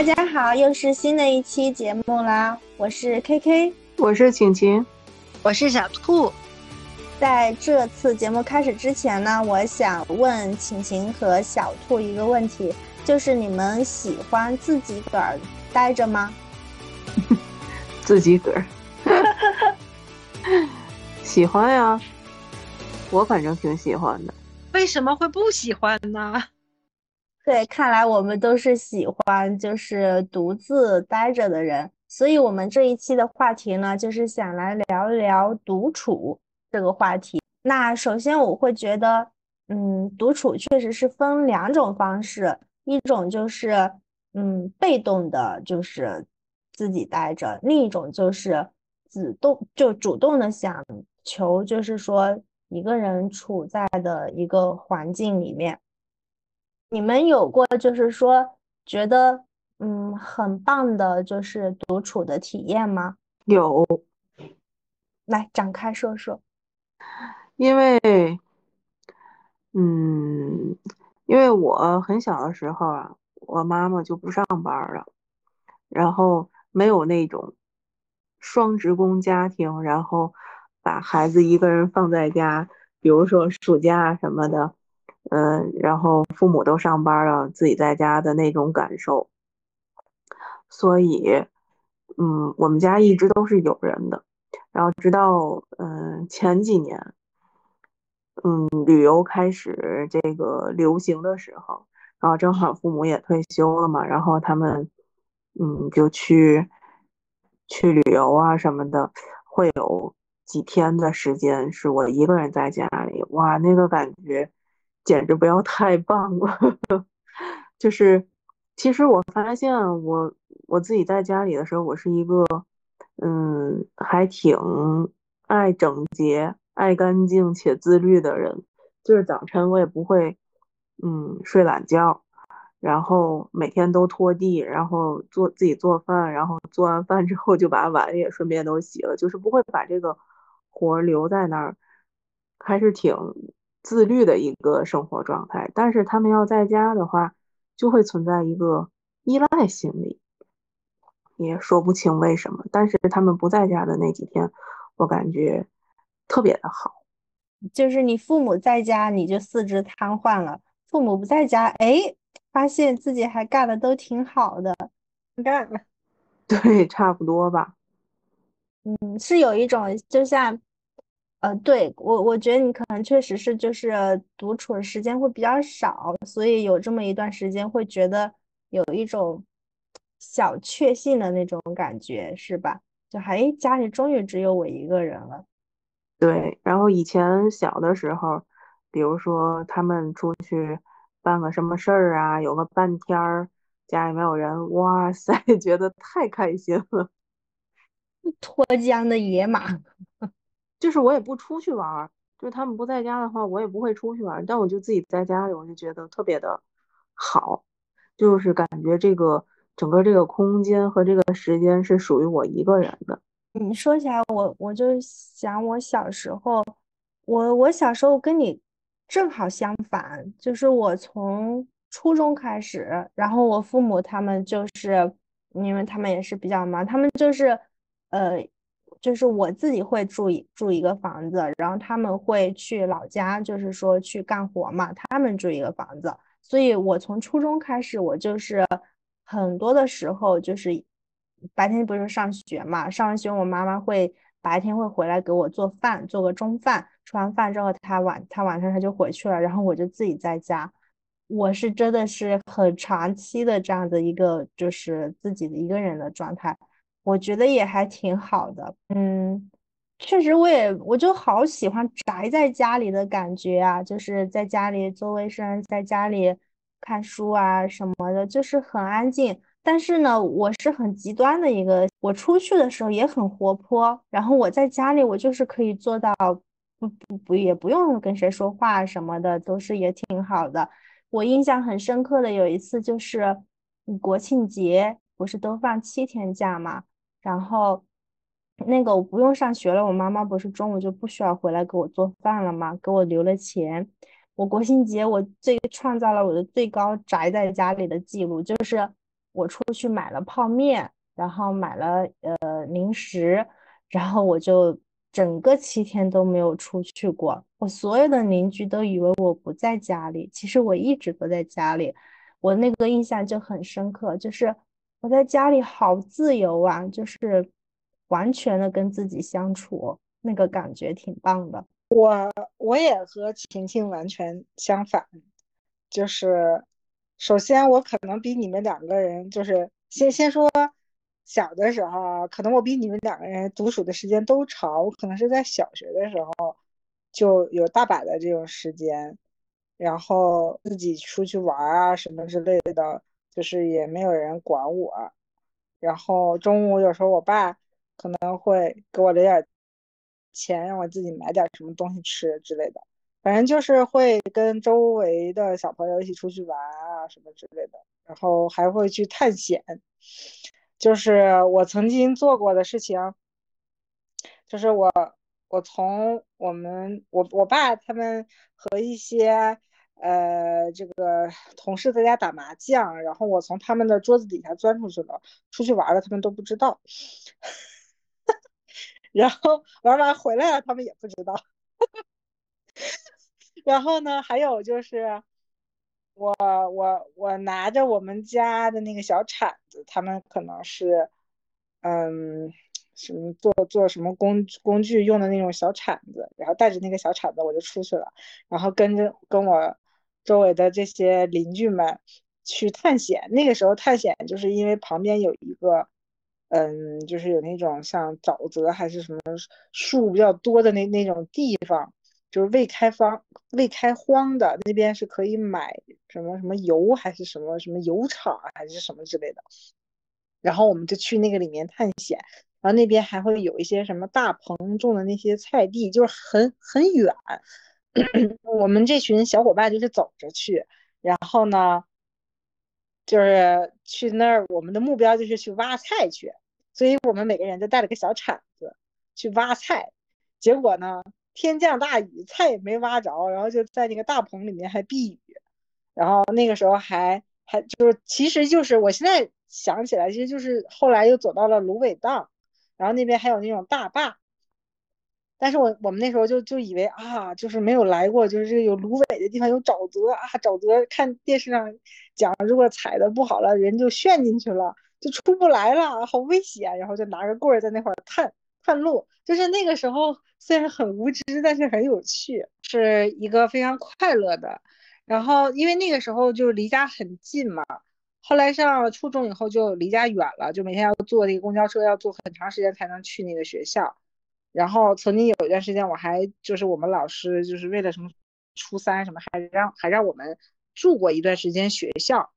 大家好，又是新的一期节目啦！我是 KK，我是晴晴，我是小兔。在这次节目开始之前呢，我想问晴晴和小兔一个问题，就是你们喜欢自己个儿待着吗？自己个儿，喜欢呀，我反正挺喜欢的。为什么会不喜欢呢？对，看来我们都是喜欢就是独自待着的人，所以我们这一期的话题呢，就是想来聊一聊独处这个话题。那首先我会觉得，嗯，独处确实是分两种方式，一种就是嗯被动的，就是自己待着；另一种就是主动就主动的想求，就是说一个人处在的一个环境里面。你们有过就是说觉得嗯很棒的，就是独处的体验吗？有，来展开说说。因为，嗯，因为我很小的时候啊，我妈妈就不上班了，然后没有那种双职工家庭，然后把孩子一个人放在家，比如说暑假什么的。嗯，然后父母都上班了，自己在家的那种感受，所以，嗯，我们家一直都是有人的。然后直到嗯前几年，嗯，旅游开始这个流行的时候，然后正好父母也退休了嘛，然后他们嗯就去去旅游啊什么的，会有几天的时间是我一个人在家里，哇，那个感觉。简直不要太棒了，就是，其实我发现我我自己在家里的时候，我是一个，嗯，还挺爱整洁、爱干净且自律的人。就是早晨我也不会，嗯，睡懒觉，然后每天都拖地，然后做自己做饭，然后做完饭之后就把碗也顺便都洗了，就是不会把这个活留在那儿，还是挺。自律的一个生活状态，但是他们要在家的话，就会存在一个依赖心理，也说不清为什么。但是他们不在家的那几天，我感觉特别的好。就是你父母在家，你就四肢瘫痪了；父母不在家，哎，发现自己还干的都挺好的，干了。对，差不多吧。嗯，是有一种就像。呃，对我，我觉得你可能确实是就是独处的时间会比较少，所以有这么一段时间会觉得有一种小确幸的那种感觉，是吧？就还家里终于只有我一个人了。对，然后以前小的时候，比如说他们出去办个什么事儿啊，有个半天儿家里没有人，哇塞，觉得太开心了，脱缰的野马。就是我也不出去玩，就是他们不在家的话，我也不会出去玩。但我就自己在家里，我就觉得特别的好，就是感觉这个整个这个空间和这个时间是属于我一个人的。你说起来，我我就想我小时候，我我小时候跟你正好相反，就是我从初中开始，然后我父母他们就是，因为他们也是比较忙，他们就是呃。就是我自己会住一住一个房子，然后他们会去老家，就是说去干活嘛。他们住一个房子，所以我从初中开始，我就是很多的时候就是白天不是上学嘛，上完学我妈妈会白天会回来给我做饭，做个中饭，吃完饭之后她晚她晚上她就回去了，然后我就自己在家。我是真的是很长期的这样的一个就是自己的一个人的状态。我觉得也还挺好的，嗯，确实我也我就好喜欢宅在家里的感觉啊，就是在家里做卫生，在家里看书啊什么的，就是很安静。但是呢，我是很极端的一个，我出去的时候也很活泼，然后我在家里我就是可以做到不不不也不用跟谁说话什么的，都是也挺好的。我印象很深刻的有一次就是国庆节不是都放七天假嘛？然后，那个我不用上学了，我妈妈不是中午就不需要回来给我做饭了吗？给我留了钱。我国庆节我最创造了我的最高宅在家里的记录，就是我出去买了泡面，然后买了呃零食，然后我就整个七天都没有出去过。我所有的邻居都以为我不在家里，其实我一直都在家里。我那个印象就很深刻，就是我在家里好自由啊，就是完全的跟自己相处，那个感觉挺棒的。我我也和晴晴完全相反，就是首先我可能比你们两个人，就是先先说小的时候，可能我比你们两个人独处的时间都长，我可能是在小学的时候就有大把的这种时间。然后自己出去玩啊什么之类的，就是也没有人管我。然后中午有时候我爸可能会给我留点钱，让我自己买点什么东西吃之类的。反正就是会跟周围的小朋友一起出去玩啊什么之类的。然后还会去探险，就是我曾经做过的事情，就是我我从我们我我爸他们和一些。呃，这个同事在家打麻将，然后我从他们的桌子底下钻出去了，出去玩了，他们都不知道。然后玩完回来了，他们也不知道。然后呢，还有就是我我我拿着我们家的那个小铲子，他们可能是嗯什么做做什么工工具用的那种小铲子，然后带着那个小铲子我就出去了，然后跟着跟我。周围的这些邻居们去探险，那个时候探险就是因为旁边有一个，嗯，就是有那种像沼泽还是什么树比较多的那那种地方，就是未开发、未开荒的那边是可以买什么什么油还是什么什么油厂还是什么之类的，然后我们就去那个里面探险，然后那边还会有一些什么大棚种的那些菜地，就是很很远。我们这群小伙伴就是走着去，然后呢，就是去那儿。我们的目标就是去挖菜去，所以我们每个人都带了个小铲子去挖菜。结果呢，天降大雨，菜也没挖着，然后就在那个大棚里面还避雨。然后那个时候还还就是，其实就是我现在想起来，其实就是后来又走到了芦苇荡，然后那边还有那种大坝。但是我我们那时候就就以为啊，就是没有来过，就是有芦苇的地方有沼泽啊，沼泽看电视上讲，如果踩的不好了，人就陷进去了，就出不来了，好危险。然后就拿个棍儿在那块儿探探路，就是那个时候虽然很无知，但是很有趣，是一个非常快乐的。然后因为那个时候就离家很近嘛，后来上初中以后就离家远了，就每天要坐那个公交车，要坐很长时间才能去那个学校。然后曾经有一段时间，我还就是我们老师就是为了什么初三什么，还让还让我们住过一段时间学校，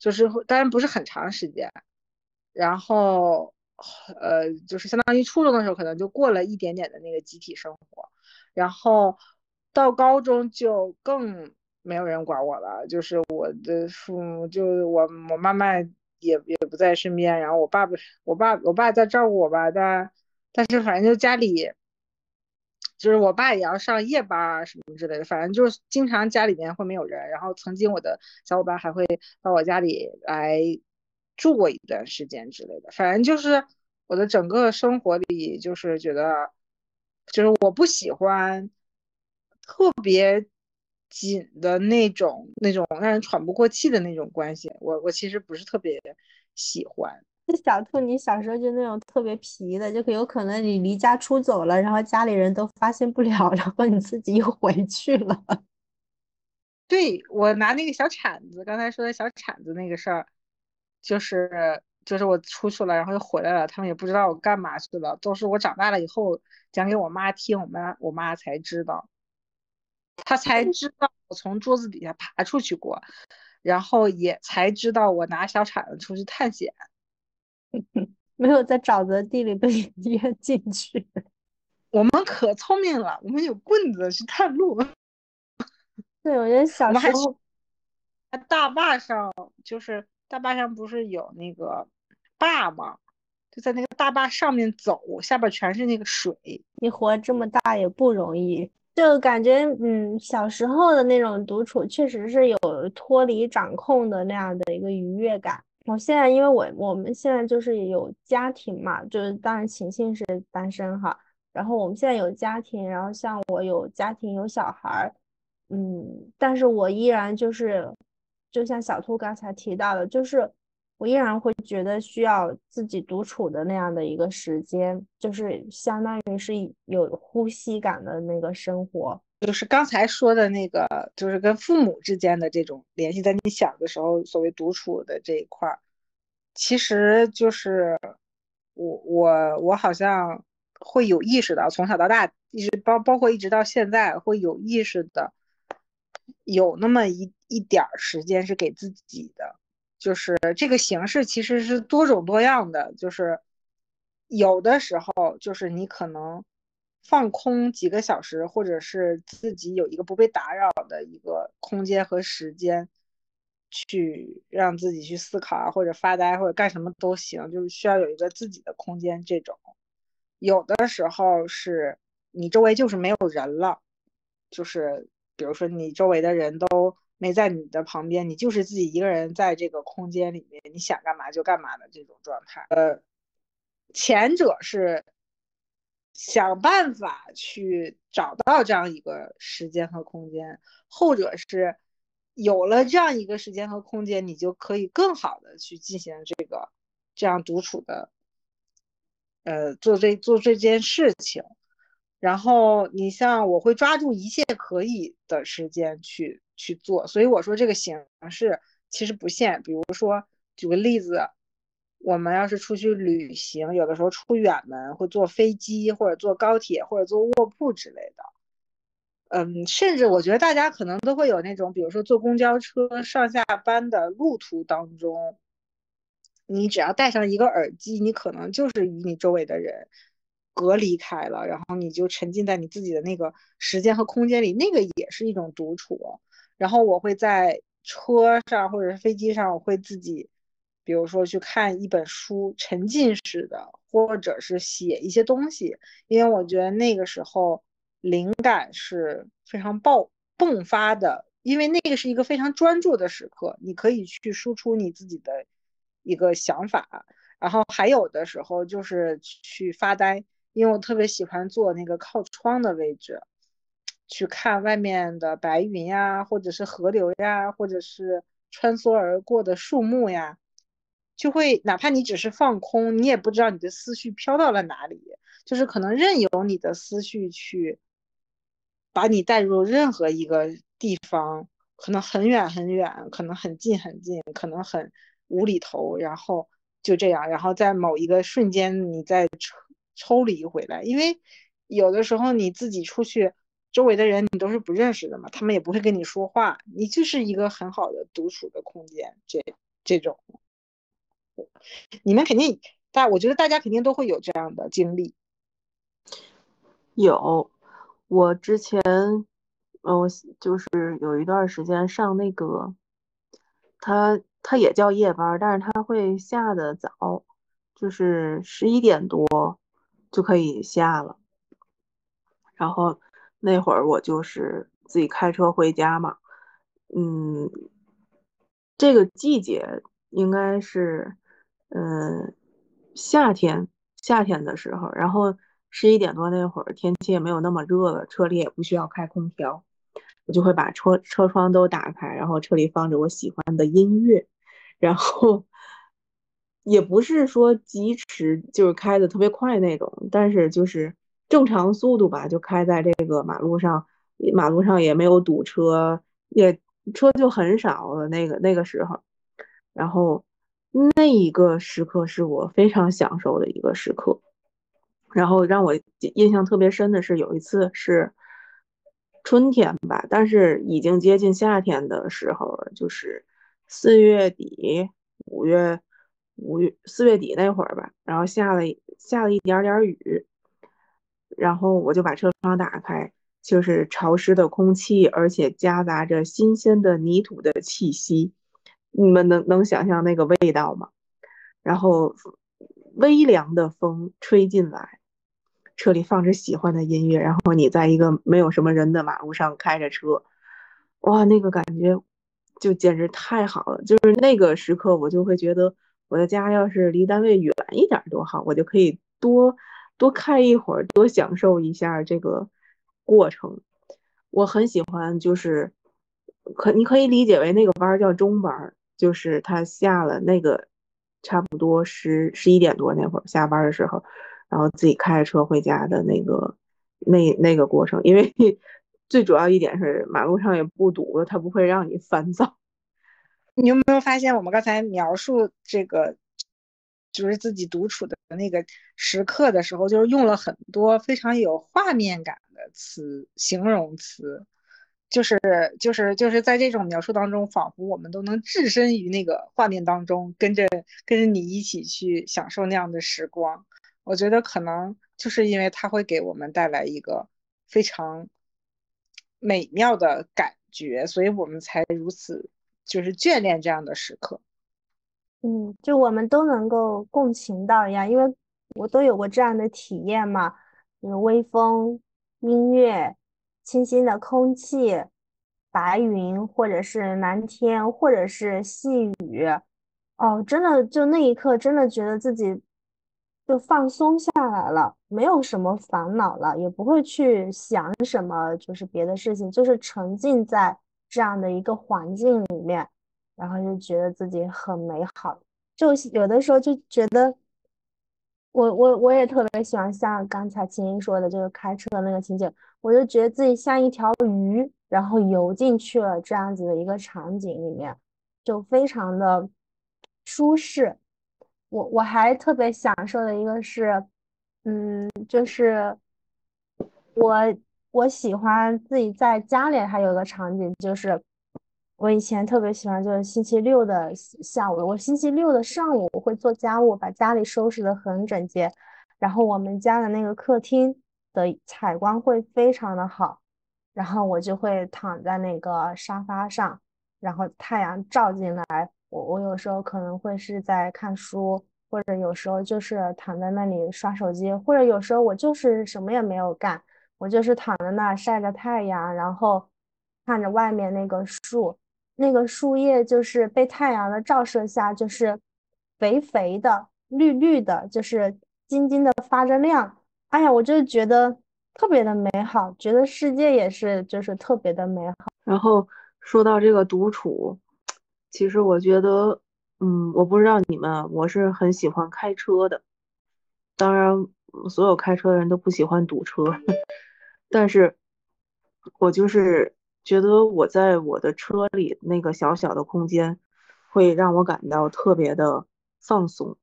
就是当然不是很长时间。然后呃，就是相当于初中的时候，可能就过了一点点的那个集体生活。然后到高中就更没有人管我了，就是我的父母就我我妈妈也也不在身边，然后我爸爸我爸我爸在照顾我吧，但。但是反正就家里，就是我爸也要上夜班啊什么之类的，反正就是经常家里面会没有人。然后曾经我的小伙伴还会到我家里来住过一段时间之类的。反正就是我的整个生活里，就是觉得，就是我不喜欢特别紧的那种、那种让人喘不过气的那种关系。我我其实不是特别喜欢。小兔，你小时候就那种特别皮的，就有可能你离家出走了，然后家里人都发现不了，然后你自己又回去了。对我拿那个小铲子，刚才说的小铲子那个事儿，就是就是我出去了，然后又回来了，他们也不知道我干嘛去了，都是我长大了以后讲给我妈听，我妈我妈才知道，她才知道我从桌子底下爬出去过，然后也才知道我拿小铲子出去探险。没有在沼泽地里被 淹进去。我们可聪明了，我们有棍子去探路。对，我觉得小时候在大坝上，就是大坝上不是有那个坝吗？就在那个大坝上面走，下边全是那个水。你活这么大也不容易，就感觉嗯，小时候的那种独处确实是有脱离掌控的那样的一个愉悦感。我现在因为我我们现在就是有家庭嘛，就是当然晴晴是单身哈，然后我们现在有家庭，然后像我有家庭有小孩儿，嗯，但是我依然就是，就像小兔刚才提到的，就是我依然会觉得需要自己独处的那样的一个时间，就是相当于是有呼吸感的那个生活。就是刚才说的那个，就是跟父母之间的这种联系，在你小的时候，所谓独处的这一块儿，其实就是我我我好像会有意识的，从小到大一直包包括一直到现在，会有意识的有那么一一点儿时间是给自己的，就是这个形式其实是多种多样的，就是有的时候就是你可能。放空几个小时，或者是自己有一个不被打扰的一个空间和时间，去让自己去思考啊，或者发呆，或者干什么都行，就是需要有一个自己的空间。这种有的时候是你周围就是没有人了，就是比如说你周围的人都没在你的旁边，你就是自己一个人在这个空间里面，你想干嘛就干嘛的这种状态。呃，前者是。想办法去找到这样一个时间和空间，后者是有了这样一个时间和空间，你就可以更好的去进行这个这样独处的，呃，做这做这件事情。然后你像我会抓住一切可以的时间去去做，所以我说这个形式其实不限。比如说举个例子。我们要是出去旅行，有的时候出远门会坐飞机，或者坐高铁，或者坐卧铺之类的。嗯，甚至我觉得大家可能都会有那种，比如说坐公交车上下班的路途当中，你只要戴上一个耳机，你可能就是与你周围的人隔离开了，然后你就沉浸在你自己的那个时间和空间里，那个也是一种独处。然后我会在车上或者是飞机上，我会自己。比如说去看一本书，沉浸式的，或者是写一些东西，因为我觉得那个时候灵感是非常爆迸发的，因为那个是一个非常专注的时刻，你可以去输出你自己的一个想法。然后还有的时候就是去发呆，因为我特别喜欢坐那个靠窗的位置，去看外面的白云呀，或者是河流呀，或者是穿梭而过的树木呀。就会哪怕你只是放空，你也不知道你的思绪飘到了哪里，就是可能任由你的思绪去把你带入任何一个地方，可能很远很远，可能很近很近，可能很无厘头，然后就这样，然后在某一个瞬间你再抽抽离回来，因为有的时候你自己出去，周围的人你都是不认识的嘛，他们也不会跟你说话，你就是一个很好的独处的空间，这这种。你们肯定大，我觉得大家肯定都会有这样的经历。有，我之前，嗯，就是有一段时间上那个，他他也叫夜班，但是他会下的早，就是十一点多就可以下了。然后那会儿我就是自己开车回家嘛，嗯，这个季节应该是。嗯，夏天夏天的时候，然后十一点多那会儿，天气也没有那么热了，车里也不需要开空调，我就会把车车窗都打开，然后车里放着我喜欢的音乐，然后也不是说疾驰，就是开的特别快那种，但是就是正常速度吧，就开在这个马路上，马路上也没有堵车，也车就很少了那个那个时候，然后。那一个时刻是我非常享受的一个时刻，然后让我印象特别深的是有一次是春天吧，但是已经接近夏天的时候了，就是四月底、五月、五月四月底那会儿吧，然后下了下了一点点雨，然后我就把车窗打开，就是潮湿的空气，而且夹杂着新鲜的泥土的气息。你们能能想象那个味道吗？然后微凉的风吹进来，车里放着喜欢的音乐，然后你在一个没有什么人的马路上开着车，哇，那个感觉就简直太好了。就是那个时刻，我就会觉得我的家要是离单位远一点多好，我就可以多多开一会儿，多享受一下这个过程。我很喜欢，就是可你可以理解为那个班叫中班，就是他下了那个差不多十十一点多那会儿下班的时候，然后自己开着车回家的那个那那个过程，因为。最主要一点是马路上也不堵了，它不会让你烦躁。你有没有发现，我们刚才描述这个就是自己独处的那个时刻的时候，就是用了很多非常有画面感的词、形容词，就是就是就是在这种描述当中，仿佛我们都能置身于那个画面当中，跟着跟着你一起去享受那样的时光。我觉得可能就是因为它会给我们带来一个非常。美妙的感觉，所以我们才如此就是眷恋这样的时刻。嗯，就我们都能够共情到一样，因为我都有过这样的体验嘛。有微风、音乐、清新的空气、白云，或者是蓝天，或者是细雨。哦，真的，就那一刻，真的觉得自己。就放松下来了，没有什么烦恼了，也不会去想什么，就是别的事情，就是沉浸在这样的一个环境里面，然后就觉得自己很美好。就有的时候就觉得，我我我也特别喜欢像刚才青音说的，就是开车的那个情景，我就觉得自己像一条鱼，然后游进去了这样子的一个场景里面，就非常的舒适。我我还特别享受的一个是，嗯，就是我我喜欢自己在家里还有一个场景，就是我以前特别喜欢，就是星期六的下午，我星期六的上午我会做家务，把家里收拾的很整洁，然后我们家的那个客厅的采光会非常的好，然后我就会躺在那个沙发上，然后太阳照进来。我我有时候可能会是在看书，或者有时候就是躺在那里刷手机，或者有时候我就是什么也没有干，我就是躺在那晒着太阳，然后看着外面那个树，那个树叶就是被太阳的照射下，就是肥肥的、绿绿的，就是晶晶的发着亮。哎呀，我就觉得特别的美好，觉得世界也是就是特别的美好。然后说到这个独处。其实我觉得，嗯，我不知道你们，我是很喜欢开车的。当然，所有开车的人都不喜欢堵车，但是我就是觉得我在我的车里那个小小的空间，会让我感到特别的放松。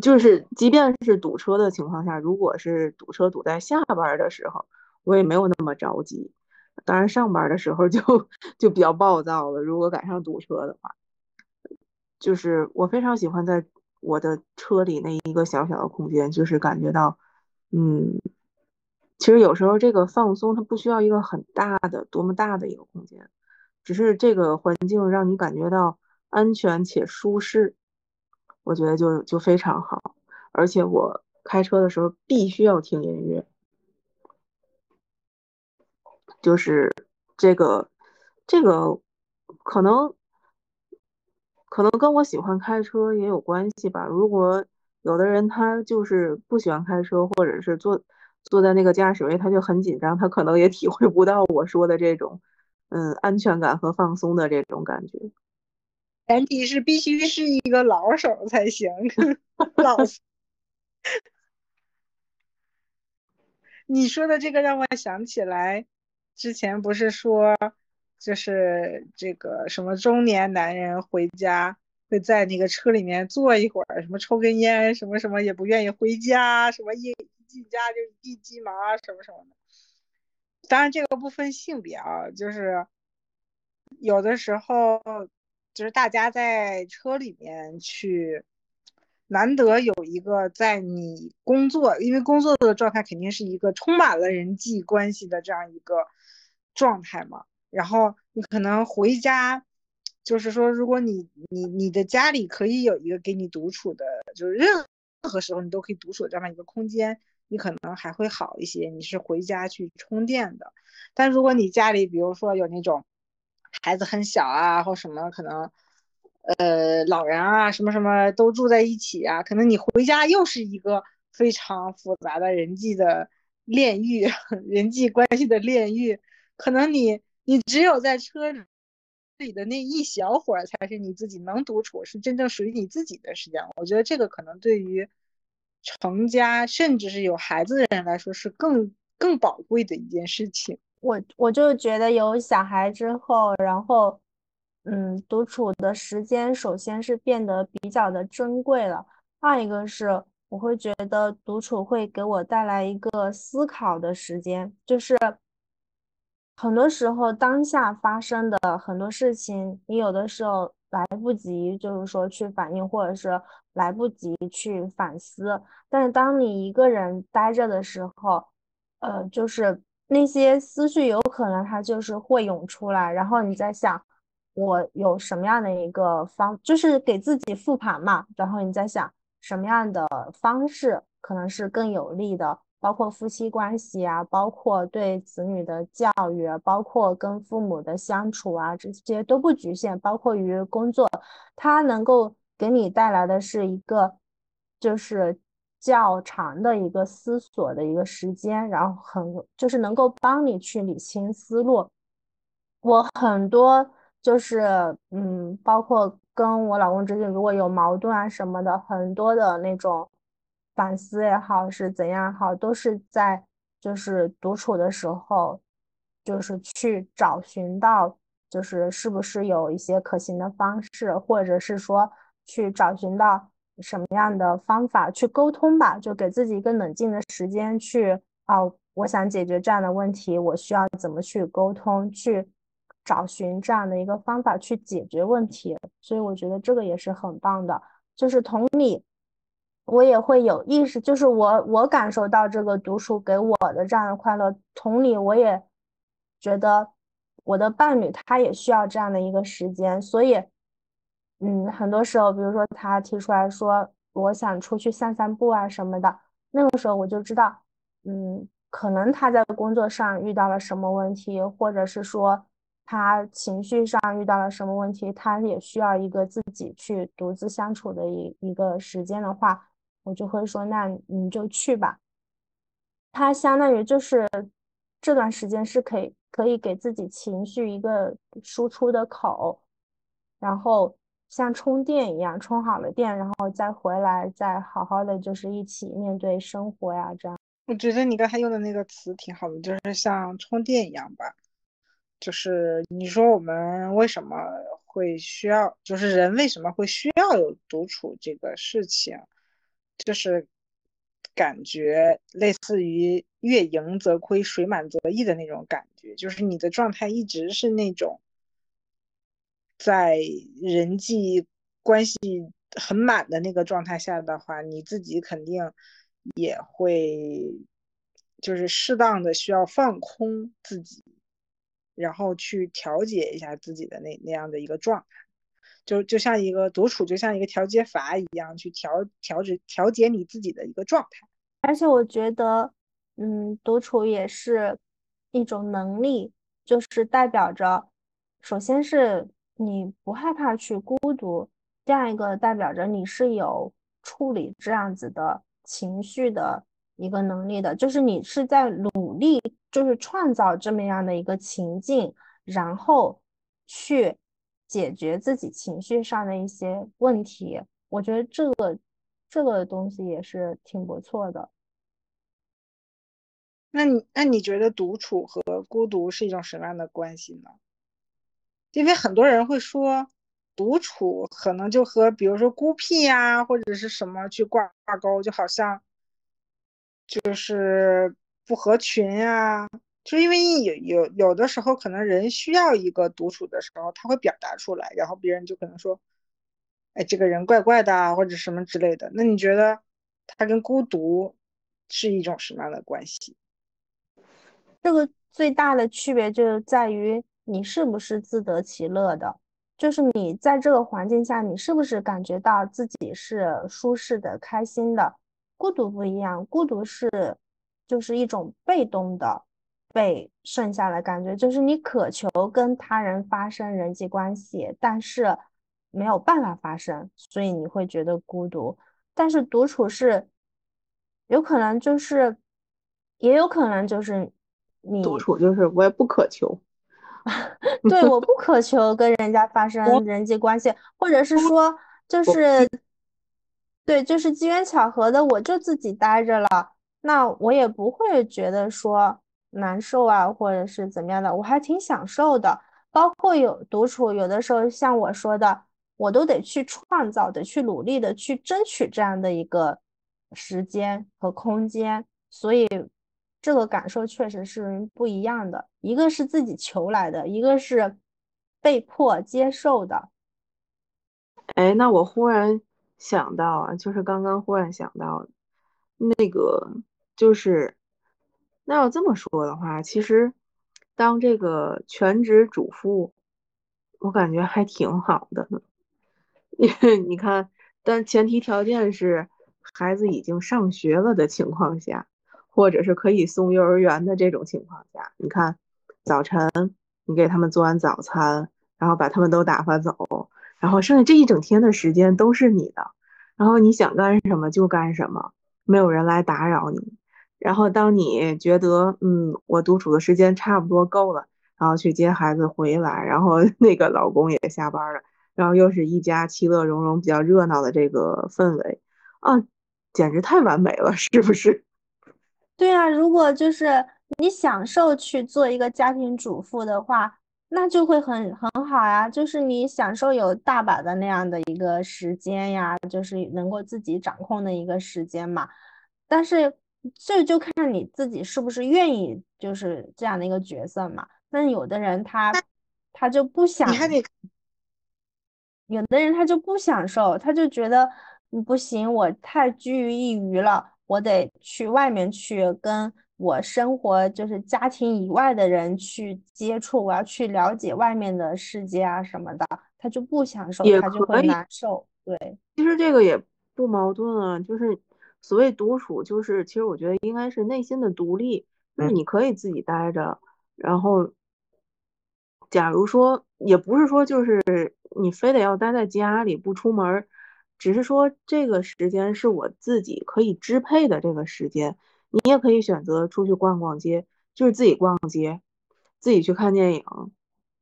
就是即便是堵车的情况下，如果是堵车堵在下班的时候，我也没有那么着急。当然，上班的时候就 就比较暴躁了。如果赶上堵车的话，就是我非常喜欢在我的车里那一个小小的空间，就是感觉到，嗯，其实有时候这个放松它不需要一个很大的、多么大的一个空间，只是这个环境让你感觉到安全且舒适，我觉得就就非常好。而且我开车的时候必须要听音乐。就是这个，这个可能可能跟我喜欢开车也有关系吧。如果有的人他就是不喜欢开车，或者是坐坐在那个驾驶位他就很紧张，他可能也体会不到我说的这种嗯安全感和放松的这种感觉。前提是必须是一个老手才行，老。你说的这个让我想起来。之前不是说，就是这个什么中年男人回家会在那个车里面坐一会儿，什么抽根烟，什么什么也不愿意回家，什么一一进家就一地鸡毛啊，什么什么的。当然这个不分性别啊，就是有的时候就是大家在车里面去。难得有一个在你工作，因为工作的状态肯定是一个充满了人际关系的这样一个状态嘛。然后你可能回家，就是说，如果你你你的家里可以有一个给你独处的，就是任何时候你都可以独处的这样一个空间，你可能还会好一些。你是回家去充电的，但如果你家里比如说有那种孩子很小啊，或什么可能，呃，老人啊，什么什么都住在一起啊，可能你回家又是一个非常复杂的人际的炼狱，人际关系的炼狱，可能你你只有在车里。自己的那一小会儿才是你自己能独处，是真正属于你自己的时间。我觉得这个可能对于成家甚至是有孩子的人来说是更更宝贵的一件事情。我我就觉得有小孩之后，然后嗯，独处的时间首先是变得比较的珍贵了。二一个是我会觉得独处会给我带来一个思考的时间，就是。很多时候，当下发生的很多事情，你有的时候来不及，就是说去反应，或者是来不及去反思。但是当你一个人待着的时候，呃，就是那些思绪有可能它就是会涌出来，然后你在想，我有什么样的一个方，就是给自己复盘嘛，然后你在想什么样的方式可能是更有利的。包括夫妻关系啊，包括对子女的教育，包括跟父母的相处啊，这些都不局限。包括于工作，它能够给你带来的是一个，就是较长的一个思索的一个时间，然后很就是能够帮你去理清思路。我很多就是嗯，包括跟我老公之间如果有矛盾啊什么的，很多的那种。反思也好，是怎样好，都是在就是独处的时候，就是去找寻到，就是是不是有一些可行的方式，或者是说去找寻到什么样的方法去沟通吧，就给自己一个冷静的时间去啊，我想解决这样的问题，我需要怎么去沟通，去找寻这样的一个方法去解决问题。所以我觉得这个也是很棒的，就是同理。我也会有意识，就是我我感受到这个独处给我的这样的快乐，同理，我也觉得我的伴侣他也需要这样的一个时间，所以，嗯，很多时候，比如说他提出来说我想出去散散步啊什么的，那个时候我就知道，嗯，可能他在工作上遇到了什么问题，或者是说他情绪上遇到了什么问题，他也需要一个自己去独自相处的一一个时间的话。我就会说，那你就去吧。他相当于就是这段时间是可以可以给自己情绪一个输出的口，然后像充电一样，充好了电，然后再回来，再好好的就是一起面对生活呀，这样。我觉得你刚才用的那个词挺好的，就是像充电一样吧。就是你说我们为什么会需要，就是人为什么会需要有独处这个事情？就是感觉类似于月盈则亏，水满则溢的那种感觉，就是你的状态一直是那种在人际关系很满的那个状态下的话，你自己肯定也会就是适当的需要放空自己，然后去调节一下自己的那那样的一个状态。就就像一个独处，就像一个调节阀一样，去调调节调节你自己的一个状态。而且我觉得，嗯，独处也是一种能力，就是代表着，首先是你不害怕去孤独，这样一个代表着你是有处理这样子的情绪的一个能力的，就是你是在努力，就是创造这么样的一个情境，然后去。解决自己情绪上的一些问题，我觉得这个这个东西也是挺不错的。那你那你觉得独处和孤独是一种什么样的关系呢？因为很多人会说，独处可能就和比如说孤僻呀或者是什么去挂挂钩，就好像就是不合群呀。就因为有有有的时候，可能人需要一个独处的时候，他会表达出来，然后别人就可能说：“哎，这个人怪怪的啊，或者什么之类的。”那你觉得他跟孤独是一种什么样的关系？这个最大的区别就在于你是不是自得其乐的，就是你在这个环境下，你是不是感觉到自己是舒适的、开心的？孤独不一样，孤独是就是一种被动的。被剩下的感觉，就是你渴求跟他人发生人际关系，但是没有办法发生，所以你会觉得孤独。但是独处是有可能就是，也有可能就是你独处就是我也不渴求，对，我不渴 求跟人家发生人际关系，或者是说就是，对，就是机缘巧合的，我就自己待着了，那我也不会觉得说难受啊，或者是怎么样的，我还挺享受的。包括有独处，有的时候像我说的。我都得去创造，得去努力的去争取这样的一个时间和空间，所以这个感受确实是不一样的。一个是自己求来的，一个是被迫接受的。哎，那我忽然想到啊，就是刚刚忽然想到，那个就是那要这么说的话，其实当这个全职主妇，我感觉还挺好的呢。因为你看，但前提条件是孩子已经上学了的情况下，或者是可以送幼儿园的这种情况下，你看，早晨你给他们做完早餐，然后把他们都打发走，然后剩下这一整天的时间都是你的，然后你想干什么就干什么，没有人来打扰你。然后当你觉得嗯，我独处的时间差不多够了，然后去接孩子回来，然后 那个老公也下班了。然后又是一家其乐融融、比较热闹的这个氛围啊，简直太完美了，是不是？对啊，如果就是你享受去做一个家庭主妇的话，那就会很很好呀。就是你享受有大把的那样的一个时间呀，就是能够自己掌控的一个时间嘛。但是这就看你自己是不是愿意，就是这样的一个角色嘛。那有的人他他就不想。你还得。有的人他就不享受，他就觉得不行，我太拘于一隅了，我得去外面去跟我生活就是家庭以外的人去接触，我要去了解外面的世界啊什么的，他就不享受，他就会难受。对，其实这个也不矛盾啊，就是所谓独处，就是其实我觉得应该是内心的独立，就是你可以自己待着，然后。假如说，也不是说就是你非得要待在家里不出门，只是说这个时间是我自己可以支配的这个时间，你也可以选择出去逛逛街，就是自己逛街，自己去看电影，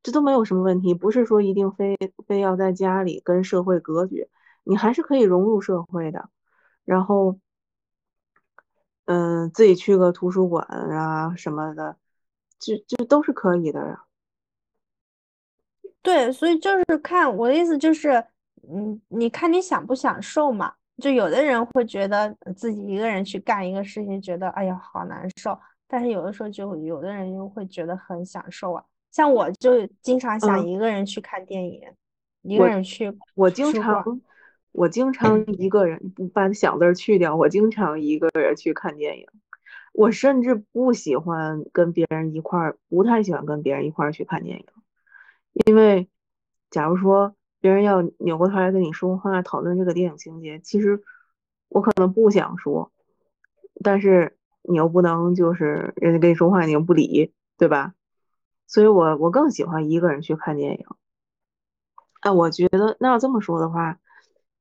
这都没有什么问题。不是说一定非非要在家里跟社会隔绝，你还是可以融入社会的。然后，嗯，自己去个图书馆啊什么的，就就都是可以的呀。对，所以就是看我的意思就是，嗯，你看你享不享受嘛？就有的人会觉得自己一个人去干一个事情，觉得哎呀好难受，但是有的时候就有的人又会觉得很享受啊。像我就经常想一个人去看电影，一个人去。我经常，我经常一个人把想字去掉，我经常一个人去看电影。我甚至不喜欢跟别人一块儿，不太喜欢跟别人一块儿去看电影。因为，假如说别人要扭过头来跟你说话，讨论这个电影情节，其实我可能不想说，但是你又不能就是人家跟你说话你又不理，对吧？所以我我更喜欢一个人去看电影。哎，我觉得那要这么说的话，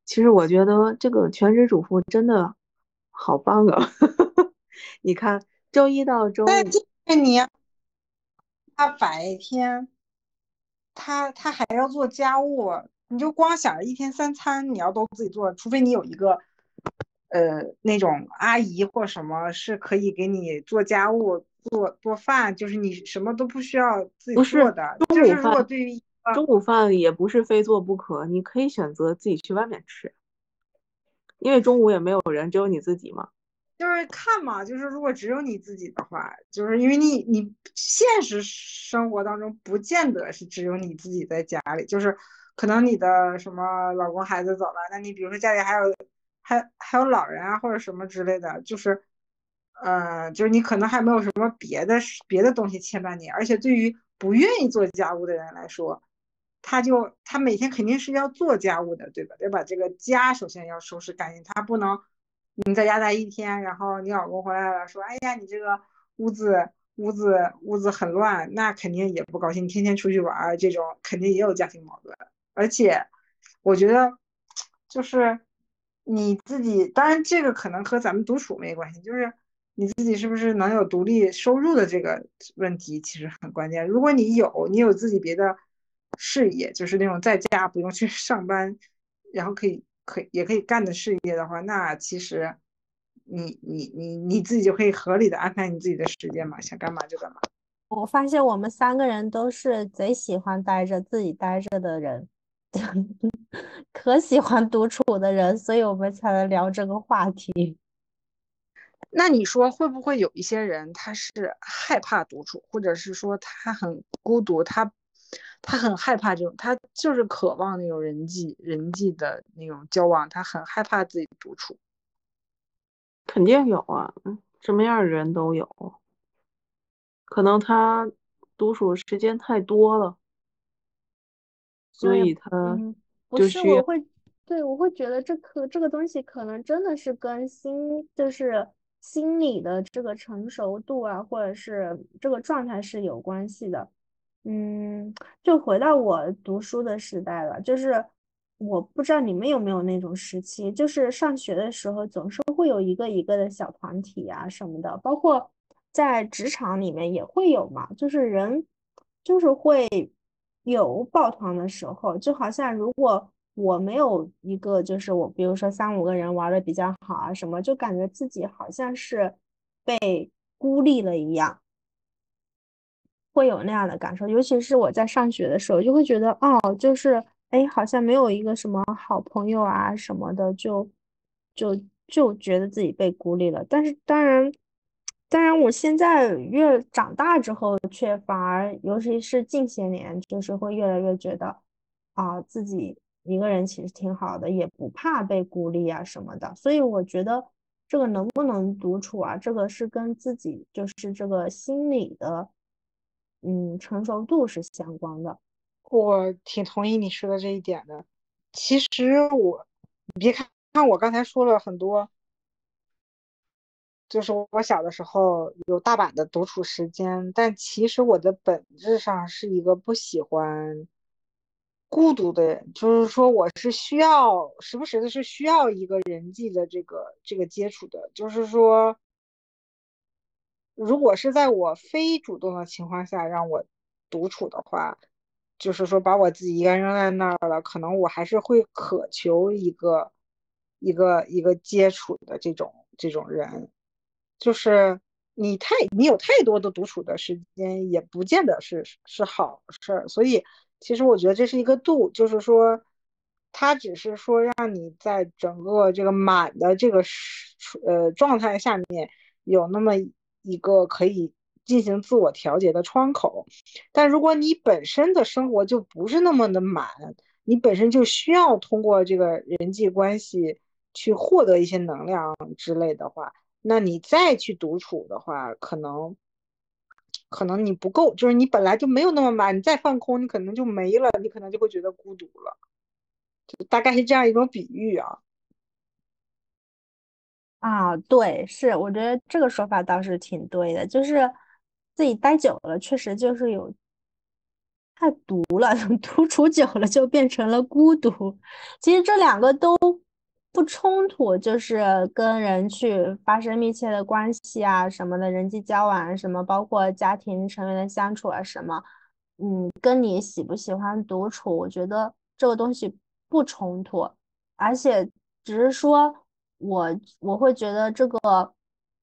其实我觉得这个全职主妇真的好棒啊！你看，周一到周五，你他白天。他他还要做家务，你就光想着一天三餐你要都自己做，除非你有一个，呃，那种阿姨或什么是可以给你做家务、做做饭，就是你什么都不需要自己做的。就是如果对于中午饭也不是非做不可，你可以选择自己去外面吃，因为中午也没有人，只有你自己嘛。就是看嘛，就是如果只有你自己的话，就是因为你你现实生活当中不见得是只有你自己在家里，就是可能你的什么老公孩子走了，那你比如说家里还有还还有老人啊或者什么之类的，就是呃就是你可能还没有什么别的别的东西牵绊你，而且对于不愿意做家务的人来说，他就他每天肯定是要做家务的，对吧？得把这个家首先要收拾干净，他不能。你在家待一天，然后你老公回来了，说：“哎呀，你这个屋子屋子屋子很乱，那肯定也不高兴。天天出去玩，这种肯定也有家庭矛盾。而且，我觉得就是你自己，当然这个可能和咱们独处没关系，就是你自己是不是能有独立收入的这个问题，其实很关键。如果你有，你有自己别的事业，就是那种在家不用去上班，然后可以可也可以干的事业的话，那其实。你你你你自己就可以合理的安排你自己的时间嘛，想干嘛就干嘛。我发现我们三个人都是贼喜欢待着自己待着的人，可喜欢独处的人，所以我们才能聊这个话题。那你说会不会有一些人他是害怕独处，或者是说他很孤独，他他很害怕这种，他就是渴望那种人际人际的那种交往，他很害怕自己独处。肯定有啊，什么样的人都有。可能他独处时间太多了，所以他不是我会对我会觉得这可这个东西可能真的是跟心就是心理的这个成熟度啊，或者是这个状态是有关系的。嗯，就回到我读书的时代了，就是。我不知道你们有没有那种时期，就是上学的时候总是会有一个一个的小团体啊什么的，包括在职场里面也会有嘛，就是人就是会有抱团的时候，就好像如果我没有一个，就是我比如说三五个人玩的比较好啊什么，就感觉自己好像是被孤立了一样，会有那样的感受，尤其是我在上学的时候，就会觉得哦，就是。哎，好像没有一个什么好朋友啊什么的，就就就觉得自己被孤立了。但是当然，当然，我现在越长大之后，却反而，尤其是近些年，就是会越来越觉得啊，自己一个人其实挺好的，也不怕被孤立啊什么的。所以我觉得这个能不能独处啊，这个是跟自己就是这个心理的嗯成熟度是相关的。我挺同意你说的这一点的。其实我，你别看看我刚才说了很多，就是我小的时候有大把的独处时间，但其实我的本质上是一个不喜欢孤独的人。就是说，我是需要时不时的是需要一个人际的这个这个接触的。就是说，如果是在我非主动的情况下让我独处的话。就是说，把我自己一个人扔在那儿了，可能我还是会渴求一个一个一个接触的这种这种人。就是你太你有太多的独处的时间，也不见得是是好事儿。所以，其实我觉得这是一个度，就是说，它只是说让你在整个这个满的这个呃状态下面有那么一个可以。进行自我调节的窗口，但如果你本身的生活就不是那么的满，你本身就需要通过这个人际关系去获得一些能量之类的话，那你再去独处的话，可能可能你不够，就是你本来就没有那么满，你再放空，你可能就没了，你可能就会觉得孤独了，就大概是这样一种比喻啊。啊，对，是，我觉得这个说法倒是挺对的，就是。自己待久了，确实就是有太独了，独处久了就变成了孤独。其实这两个都不冲突，就是跟人去发生密切的关系啊，什么的人际交往，什么包括家庭成员的相处啊，什么，嗯，跟你喜不喜欢独处，我觉得这个东西不冲突，而且只是说我我会觉得这个。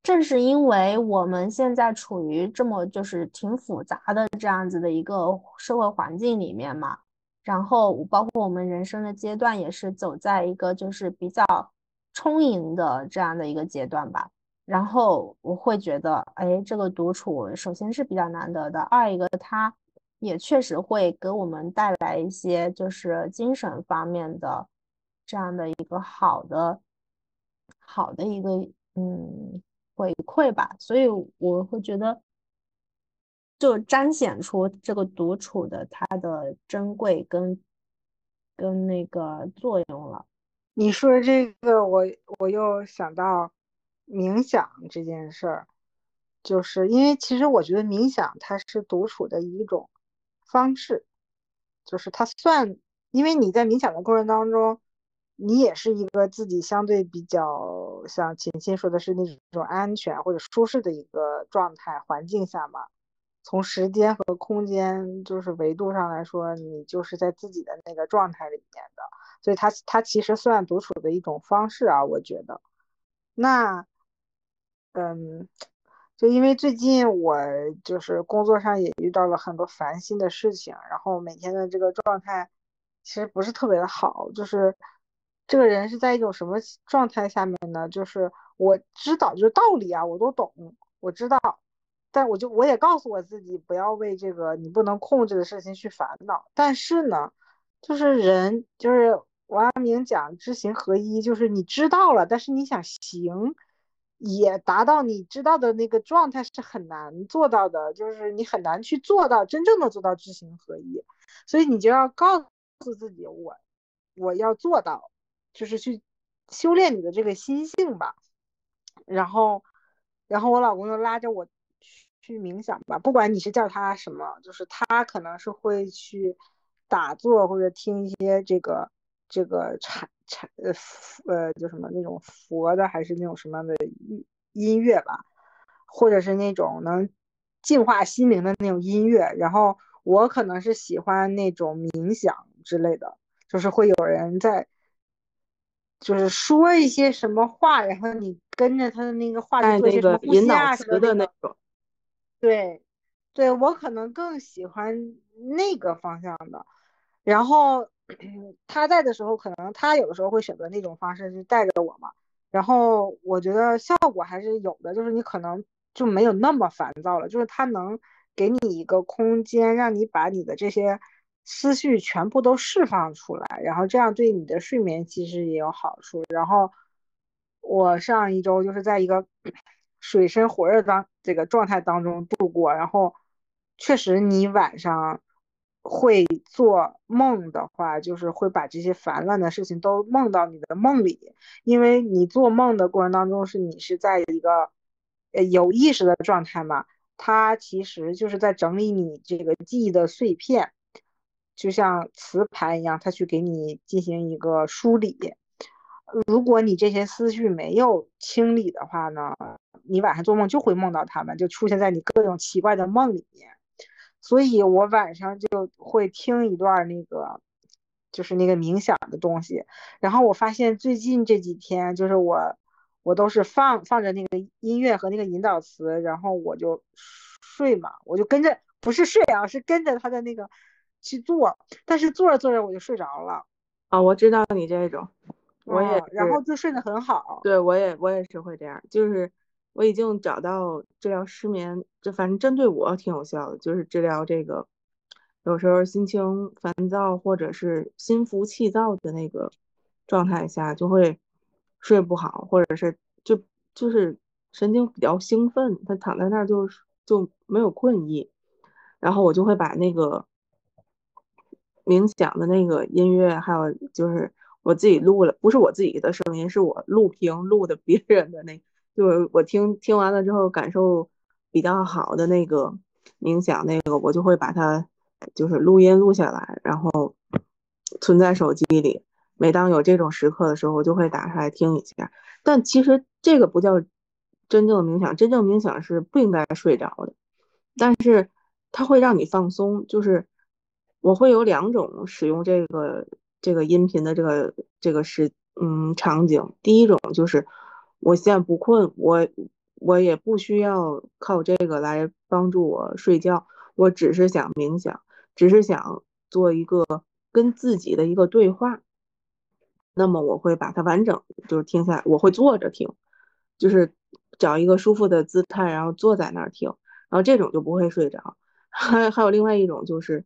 正是因为我们现在处于这么就是挺复杂的这样子的一个社会环境里面嘛，然后包括我们人生的阶段也是走在一个就是比较充盈的这样的一个阶段吧。然后我会觉得，哎，这个独处首先是比较难得的，二一个它也确实会给我们带来一些就是精神方面的这样的一个好的好的一个嗯。回馈吧，所以我会觉得，就彰显出这个独处的它的珍贵跟跟那个作用了。你说这个，我我又想到冥想这件事儿，就是因为其实我觉得冥想它是独处的一种方式，就是它算，因为你在冥想的过程当中，你也是一个自己相对比较像琴琴说的是那种安全或者舒适的一个状态环境下嘛。从时间和空间就是维度上来说，你就是在自己的那个状态里面的，所以它它其实算独处的一种方式啊，我觉得。那，嗯，就因为最近我就是工作上也遇到了很多烦心的事情，然后每天的这个状态其实不是特别的好，就是这个人是在一种什么状态下面呢？就是我知道，就是道理啊，我都懂，我知道。但我就我也告诉我自己，不要为这个你不能控制的事情去烦恼。但是呢，就是人，就是王阳明讲知行合一，就是你知道了，但是你想行，也达到你知道的那个状态是很难做到的，就是你很难去做到真正的做到知行合一。所以你就要告诉自己，我我要做到，就是去修炼你的这个心性吧。然后，然后我老公就拉着我。去冥想吧，不管你是叫他什么，就是他可能是会去打坐或者听一些这个这个禅禅呃呃就什么那种佛的还是那种什么的音音乐吧，或者是那种能净化心灵的那种音乐。然后我可能是喜欢那种冥想之类的，就是会有人在就是说一些什么话，然后你跟着他的那个话去做一些什么呼吸啊什么的那种。对，对我可能更喜欢那个方向的。然后 他在的时候，可能他有的时候会选择那种方式，就带着我嘛。然后我觉得效果还是有的，就是你可能就没有那么烦躁了，就是他能给你一个空间，让你把你的这些思绪全部都释放出来，然后这样对你的睡眠其实也有好处。然后我上一周就是在一个。水深火热当这个状态当中度过，然后确实你晚上会做梦的话，就是会把这些烦乱的事情都梦到你的梦里，因为你做梦的过程当中是你是在一个呃有意识的状态嘛，它其实就是在整理你这个记忆的碎片，就像磁盘一样，它去给你进行一个梳理。如果你这些思绪没有清理的话呢？你晚上做梦就会梦到他们，就出现在你各种奇怪的梦里面，所以我晚上就会听一段那个，就是那个冥想的东西。然后我发现最近这几天，就是我我都是放放着那个音乐和那个引导词，然后我就睡嘛，我就跟着不是睡啊，是跟着他的那个去做，但是做着做着我就睡着了。啊，我知道你这种，我也然后就睡得很好。对，我也我也是会这样，就是。我已经找到治疗失眠，这反正针对我挺有效的，就是治疗这个有时候心情烦躁或者是心浮气躁的那个状态下，就会睡不好，或者是就就是神经比较兴奋，他躺在那儿就就没有困意，然后我就会把那个冥想的那个音乐，还有就是我自己录了，不是我自己的声音，是我录屏录的别人的那。就是我听听完了之后感受比较好的那个冥想，那个我就会把它就是录音录下来，然后存在手机里。每当有这种时刻的时候，我就会打开来听一下。但其实这个不叫真正的冥想，真正冥想是不应该睡着的，但是它会让你放松。就是我会有两种使用这个这个音频的这个这个是嗯场景。第一种就是。我现在不困，我我也不需要靠这个来帮助我睡觉，我只是想冥想，只是想做一个跟自己的一个对话。那么我会把它完整就是听下来，我会坐着听，就是找一个舒服的姿态，然后坐在那儿听，然后这种就不会睡着。还 还有另外一种就是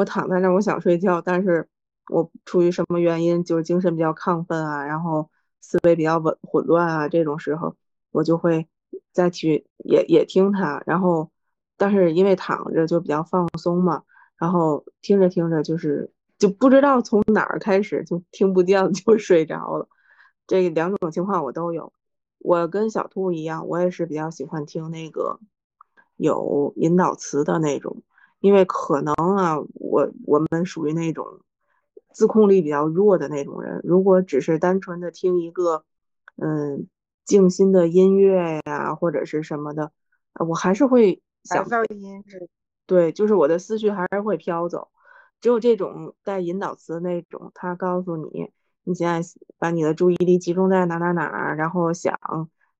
我躺在那儿，我想睡觉，但是我出于什么原因就是精神比较亢奋啊，然后。思维比较紊混乱啊，这种时候我就会再去也也听它，然后但是因为躺着就比较放松嘛，然后听着听着就是就不知道从哪儿开始就听不见 就睡着了，这两种情况我都有。我跟小兔一样，我也是比较喜欢听那个有引导词的那种，因为可能啊，我我们属于那种自控力比较弱的那种人，如果只是单纯的听一个嗯静心的音乐呀，或者是什么的，我还是会想噪音是，对，就是我的思绪还是会飘走。只有这种带引导词的那种，他告诉你，你现在把你的注意力集中在哪哪哪，然后想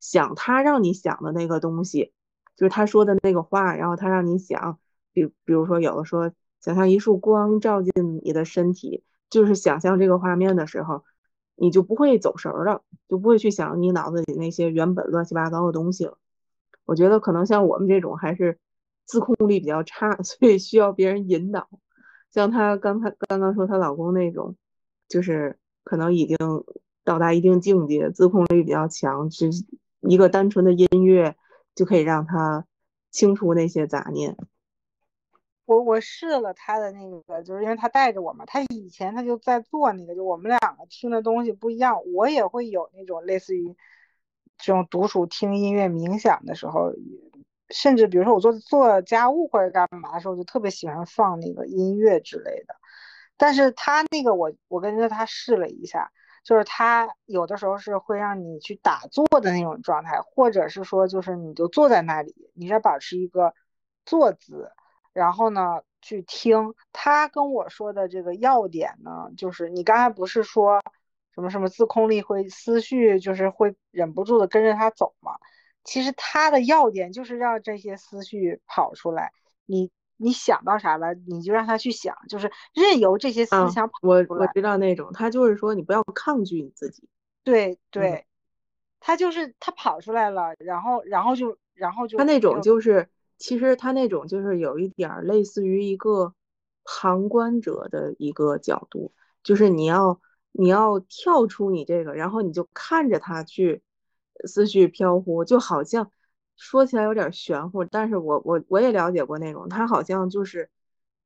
想他让你想的那个东西，就是他说的那个话，然后他让你想，比比如说有的说想象一束光照进你的身体，就是想象这个画面的时候，你就不会走神了，就不会去想你脑子里那些原本乱七八糟的东西了。我觉得可能像我们这种还是自控力比较差，所以需要别人引导。像她刚才刚刚说她老公那种，就是可能已经到达一定境界，自控力比较强，只一个单纯的音乐就可以让他清除那些杂念。我我试了他的那个，就是因为他带着我嘛，他以前他就在做那个，就我们两个听的东西不一样，我也会有那种类似于这种独处听音乐冥想的时候。甚至比如说我做做家务或者干嘛的时候，就特别喜欢放那个音乐之类的。但是他那个我我跟着他试了一下，就是他有的时候是会让你去打坐的那种状态，或者是说就是你就坐在那里，你要保持一个坐姿，然后呢去听。他跟我说的这个要点呢，就是你刚才不是说什么什么自控力会思绪就是会忍不住的跟着他走吗？其实他的要点就是让这些思绪跑出来，你你想到啥了，你就让他去想，就是任由这些思想跑出来。我我知道那种，他就是说你不要抗拒你自己。对对，他就是他跑出来了，然后然后就然后就他那种就是，其实他那种就是有一点儿类似于一个旁观者的一个角度，就是你要你要跳出你这个，然后你就看着他去。思绪飘忽，就好像说起来有点玄乎，但是我我我也了解过那种，他好像就是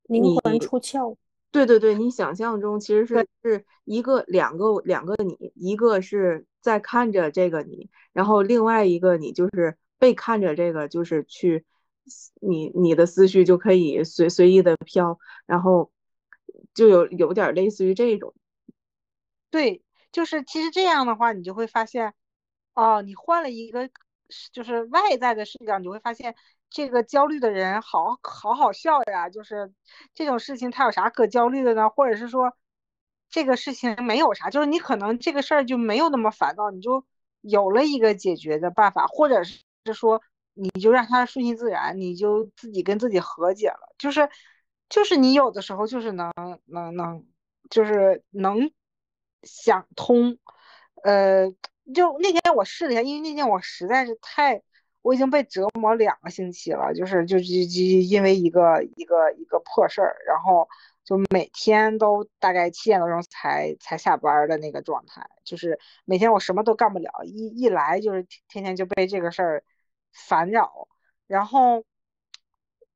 灵魂出窍。对对对，你想象中其实是是一个两个两个你，一个是在看着这个你，然后另外一个你就是被看着这个，就是去你你的思绪就可以随随意的飘，然后就有有点类似于这种。对，就是其实这样的话，你就会发现。哦，你换了一个，就是外在的视角，你会发现这个焦虑的人好好好笑呀。就是这种事情，他有啥可焦虑的呢？或者是说，这个事情没有啥，就是你可能这个事儿就没有那么烦躁，你就有了一个解决的办法，或者是说，你就让他顺其自然，你就自己跟自己和解了。就是，就是你有的时候就是能能能，就是能想通，呃。就那天我试了一下，因为那天我实在是太，我已经被折磨两个星期了，就是就就就因为一个一个一个破事儿，然后就每天都大概七点多钟才才下班的那个状态，就是每天我什么都干不了，一一来就是天天就被这个事儿烦扰，然后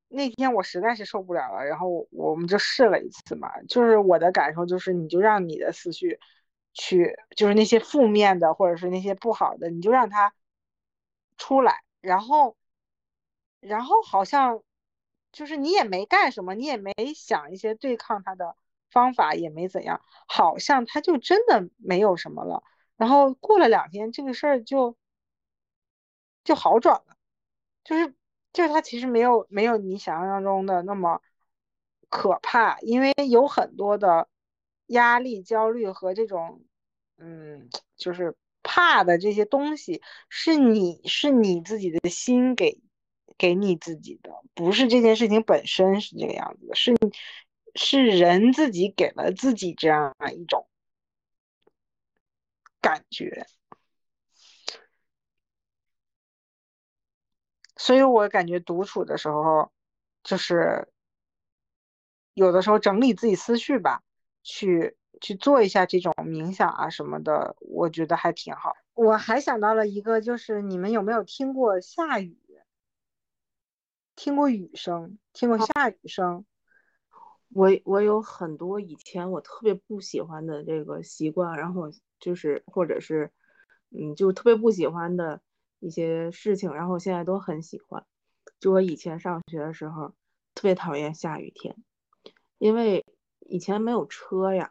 那天我实在是受不了了，然后我们就试了一次嘛，就是我的感受就是你就让你的思绪。去就是那些负面的，或者是那些不好的，你就让它出来，然后，然后好像就是你也没干什么，你也没想一些对抗它的方法，也没怎样，好像它就真的没有什么了。然后过了两天，这个事儿就就好转了，就是就是它其实没有没有你想象中的那么可怕，因为有很多的。压力、焦虑和这种，嗯，就是怕的这些东西，是你是你自己的心给给你自己的，不是这件事情本身是这个样子的，是是人自己给了自己这样一种感觉，所以我感觉独处的时候，就是有的时候整理自己思绪吧。去去做一下这种冥想啊什么的，我觉得还挺好。我还想到了一个，就是你们有没有听过下雨？听过雨声？听过下雨声？我我有很多以前我特别不喜欢的这个习惯，然后就是或者是嗯，就特别不喜欢的一些事情，然后现在都很喜欢。就我以前上学的时候，特别讨厌下雨天，因为以前没有车呀，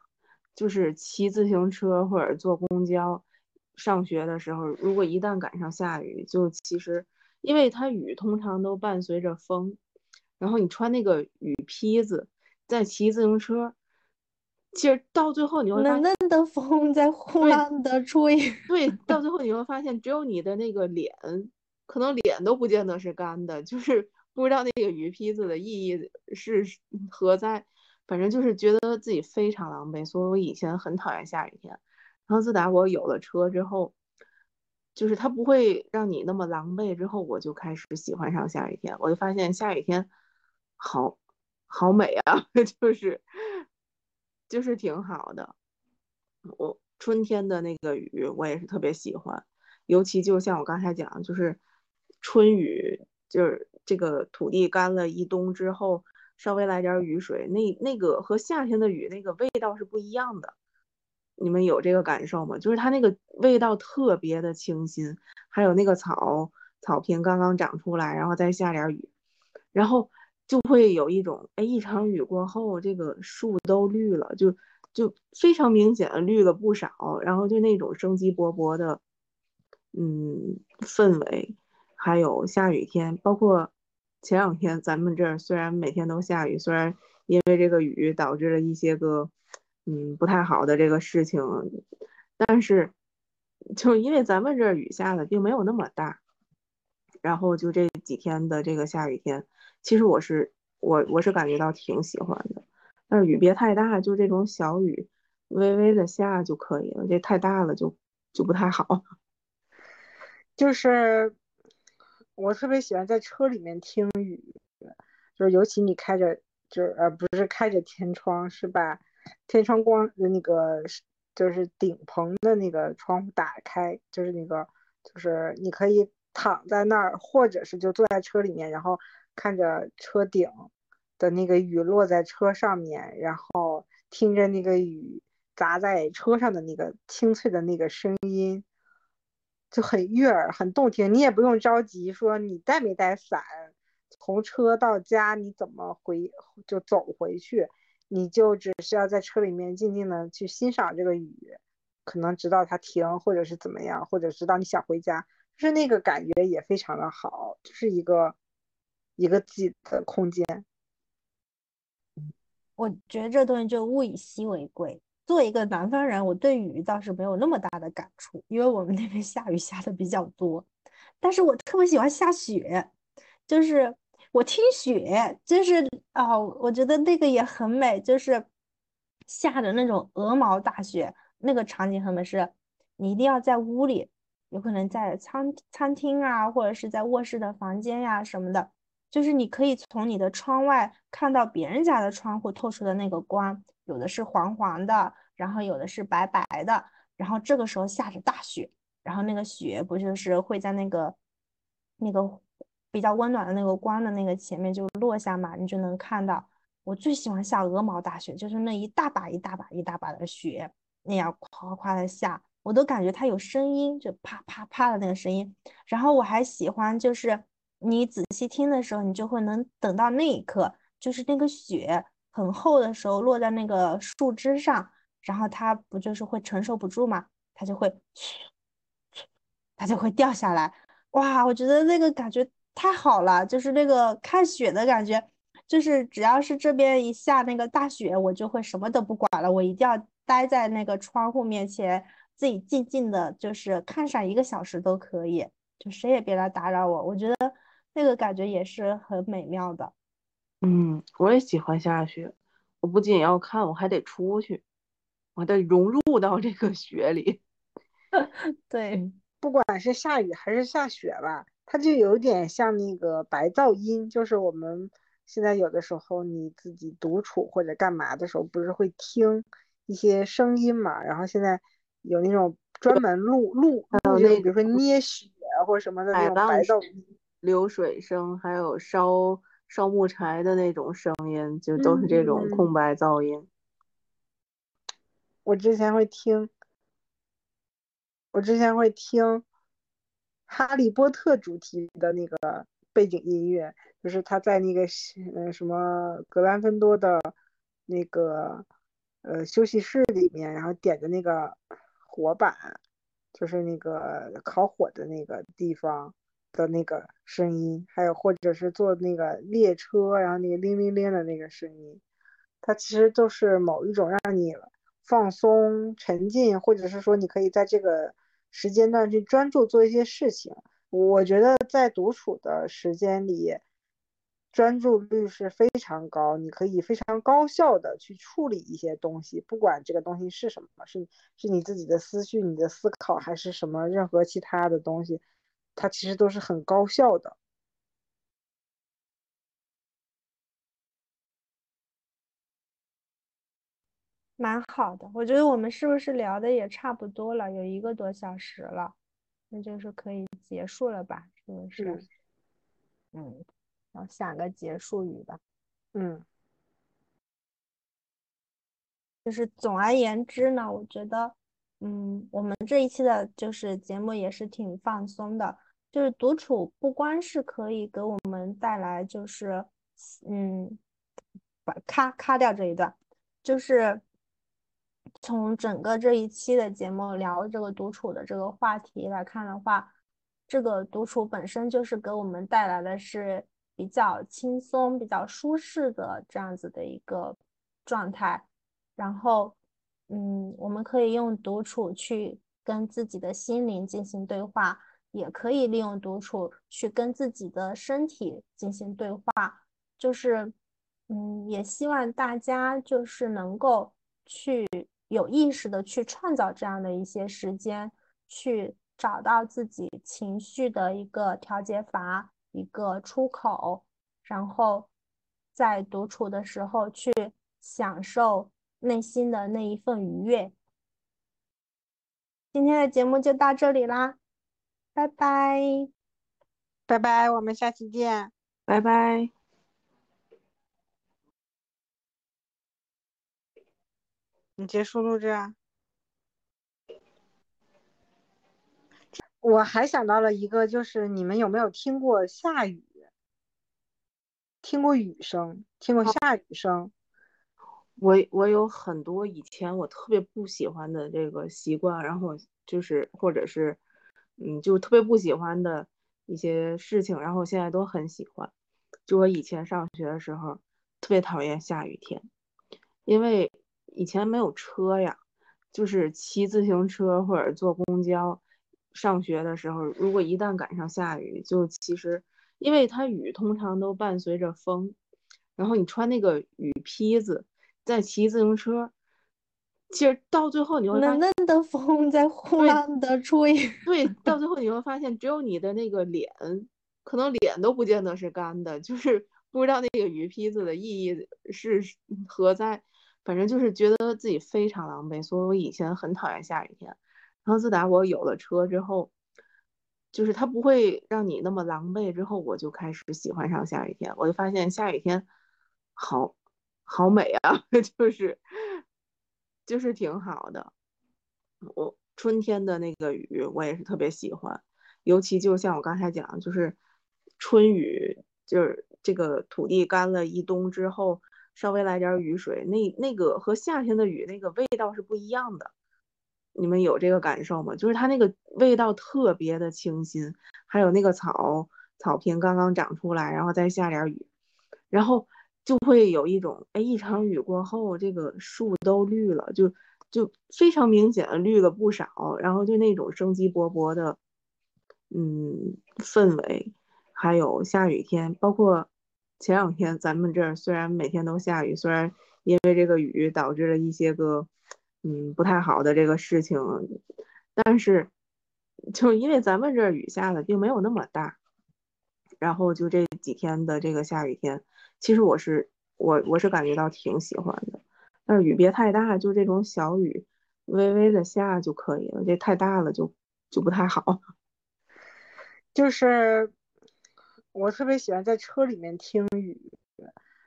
就是骑自行车或者坐公交。上学的时候，如果一旦赶上下雨，就其实，因为它雨通常都伴随着风，然后你穿那个雨披子，再骑自行车，其实到最后你会冷冷的风在呼浪的吹。对，到最后你会发现，只有你的那个脸，可能脸都不见得是干的，就是不知道那个雨披子的意义是何在，反正就是觉得自己非常狼狈，所以我以前很讨厌下雨天。然后自打我有了车之后，就是它不会让你那么狼狈。之后我就开始喜欢上下雨天，我就发现下雨天好好美啊，就是就是挺好的。我春天的那个雨我也是特别喜欢，尤其就像我刚才讲，就是春雨，就是这个土地干了一冬之后，稍微来点雨水，那那个和夏天的雨那个味道是不一样的。你们有这个感受吗？就是它那个味道特别的清新，还有那个草草坪刚刚长出来，然后再下点雨，然后就会有一种哎，一场雨过后，这个树都绿了，就就非常明显绿了不少，然后就那种生机勃勃的嗯氛围，还有下雨天，包括前两天咱们这儿虽然每天都下雨，虽然因为这个雨导致了一些个。嗯，不太好的这个事情，但是就因为咱们这雨下的并没有那么大，然后就这几天的这个下雨天，其实我是我我是感觉到挺喜欢的，但是雨别太大，就这种小雨微微的下就可以了，这太大了就就不太好。就是我特别喜欢在车里面听雨，就是尤其你开着就是呃不是开着天窗是把？天窗光的那个就是顶棚的那个窗户打开，就是那个就是你可以躺在那儿，或者是就坐在车里面，然后看着车顶的那个雨落在车上面，然后听着那个雨砸在车上的那个清脆的那个声音，就很悦耳，很动听。你也不用着急说你带没带伞，从车到家你怎么回就走回去。你就只需要在车里面静静的去欣赏这个雨，可能直到它停，或者是怎么样，或者直到你想回家，就是那个感觉也非常的好，就是一个一个自己的空间。我觉得这东西就物以稀为贵。作为一个南方人，我对雨倒是没有那么大的感触，因为我们那边下雨下的比较多。但是我特别喜欢下雪，就是。我听雪，就是哦，我觉得那个也很美，就是下的那种鹅毛大雪，那个场景很美。是，你一定要在屋里，有可能在餐餐厅啊，或者是在卧室的房间呀什么的，就是你可以从你的窗外看到别人家的窗户透出的那个光，有的是黄黄的，然后有的是白白的，然后这个时候下着大雪，然后那个雪不就是会在那个那个。比较温暖的那个光的那个前面就落下嘛，你就能看到。我最喜欢下鹅毛大雪，就是那一大把一大把一大把的雪，那样夸夸的下，我都感觉它有声音，就啪啪啪的那个声音。然后我还喜欢，就是你仔细听的时候，你就会能等到那一刻，就是那个雪很厚的时候落在那个树枝上，然后它不就是会承受不住嘛，它就会，它就会掉下来。哇，我觉得那个感觉。太好了，就是那个看雪的感觉，就是只要是这边一下那个大雪，我就会什么都不管了，我一定要待在那个窗户面前，自己静静的，就是看上一个小时都可以，就谁也别来打扰我。我觉得那个感觉也是很美妙的。嗯，我也喜欢下雪，我不仅要看，我还得出去，我得融入到这个雪里。对，不管是下雨还是下雪吧。它就有点像那个白噪音，就是我们现在有的时候你自己独处或者干嘛的时候，不是会听一些声音嘛？然后现在有那种专门录录录，比如说捏雪或者什么的那种白噪音、流水声，还有烧烧木柴的那种声音，就都是这种空白噪音。我之前会听，我之前会听。哈利波特主题的那个背背景音乐，就是他在那个呃什么格兰芬多的那个呃休息室里面，然后点的那个火把，就是那个烤火的那个地方的那个声音，还有或者是坐那个列车，然后那个铃铃铃的那个声音，它其实都是某一种让你放松、沉浸，或者是说你可以在这个时间段去专注做一些事情。我觉得在独处的时间里，专注率是非常高，你可以非常高效的去处理一些东西，不管这个东西是什么，是是你自己的思绪、你的思考，还是什么任何其他的东西，它其实都是很高效的。蛮好的，我觉得我们是不是聊的也差不多了，有一个多小时了。那就是可以结束了吧？是不是？嗯，然后想个结束语吧。嗯，就是总而言之呢，我觉得，嗯，我们这一期的就是节目也是挺放松的。就是独处不光是可以给我们带来，就是，嗯，把咔咔掉这一段，就是。从整个这一期的节目聊这个独处的这个话题来看的话，这个独处本身就是给我们带来的是比较轻松、比较舒适的这样子的一个状态。然后，嗯，我们可以用独处去跟自己的心灵进行对话，也可以利用独处去跟自己的身体进行对话。就是，嗯，也希望大家就是能够去。有意识的去创造这样的一些时间，去找到自己情绪的一个调节阀、一个出口，然后在独处的时候去享受内心的那一份愉悦。今天的节目就到这里啦，拜拜，拜拜，我们下期见，拜拜。你结束录制啊！我还想到了一个，就是你们有没有听过下雨？听过雨声？听过下雨声？我我有很多以前我特别不喜欢的这个习惯，然后就是或者是嗯，就特别不喜欢的一些事情，然后现在都很喜欢。就我以前上学的时候，特别讨厌下雨天，因为。以前没有车呀，就是骑自行车或者坐公交上学的时候，如果一旦赶上下雨，就其实因为它雨通常都伴随着风，然后你穿那个雨披子再骑自行车，其实到最后你会冷冷的风在呼浪的吹，对，到最后你会发现只有你的那个脸，可能脸都不见得是干的，就是不知道那个雨披子的意义是何在。反正就是觉得自己非常狼狈，所以我以前很讨厌下雨天。然后自打我有了车之后，就是它不会让你那么狼狈。之后我就开始喜欢上下雨天，我就发现下雨天好好美啊，就是就是挺好的。我春天的那个雨我也是特别喜欢，尤其就像我刚才讲，就是春雨，就是这个土地干了一冬之后。稍微来点雨水，那那个和夏天的雨那个味道是不一样的。你们有这个感受吗？就是它那个味道特别的清新，还有那个草草坪刚刚长出来，然后再下点雨，然后就会有一种哎，一场雨过后，这个树都绿了，就就非常明显的绿了不少，然后就那种生机勃勃的嗯氛围，还有下雨天，包括。前两天咱们这儿虽然每天都下雨，虽然因为这个雨导致了一些个嗯不太好的这个事情，但是就因为咱们这儿雨下的并没有那么大，然后就这几天的这个下雨天，其实我是我我是感觉到挺喜欢的，但是雨别太大，就这种小雨微微的下就可以了，这太大了就就不太好，就是。我特别喜欢在车里面听雨，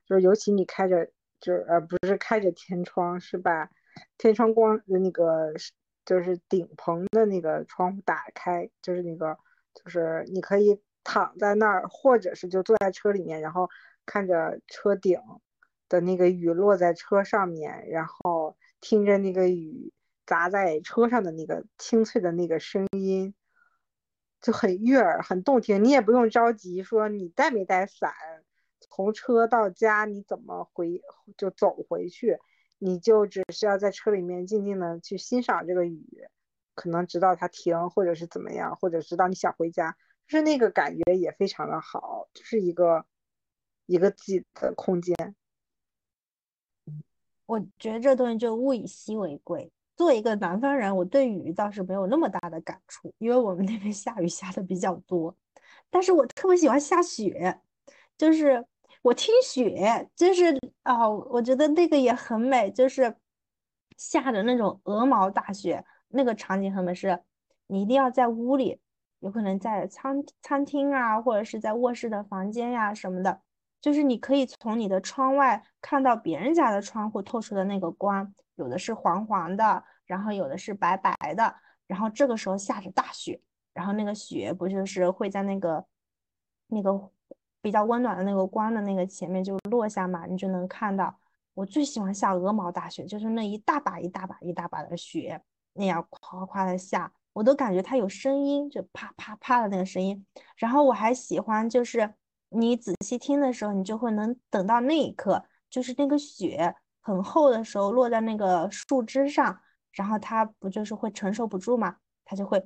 就是尤其你开着，就是呃不是开着天窗，是把天窗光的那个就是顶棚的那个窗户打开，就是那个就是你可以躺在那儿，或者是就坐在车里面，然后看着车顶的那个雨落在车上面，然后听着那个雨砸在车上的那个清脆的那个声音，就很悦耳，很动听。你也不用着急说你带没带伞，从车到家你怎么回就走回去，你就只需要在车里面静静的去欣赏这个雨，可能直到它停，或者是怎么样，或者直到你想回家。就是那个感觉也非常的好，就是一个一个自己的空间。我觉得这东西就物以稀为贵。作为一个南方人，我对雨倒是没有那么大的感触，因为我们那边下雨下的比较多。但是我特别喜欢下雪，就是我听雪，就是哦，我觉得那个也很美，就是下的那种鹅毛大雪，那个场景很美，是你一定要在屋里。有可能在餐餐厅啊，或者是在卧室的房间呀什么的，就是你可以从你的窗外看到别人家的窗户透出的那个光，有的是黄黄的，然后有的是白白的，然后这个时候下着大雪，然后那个雪不就是会在那个那个比较温暖的那个光的那个前面就落下嘛，你就能看到。我最喜欢下鹅毛大雪，就是那一大把一大把一大把的雪那样夸夸的下。我都感觉它有声音，就啪啪啪的那个声音。然后我还喜欢，就是你仔细听的时候，你就会能等到那一刻，就是那个雪很厚的时候落在那个树枝上，然后它不就是会承受不住嘛，它就会，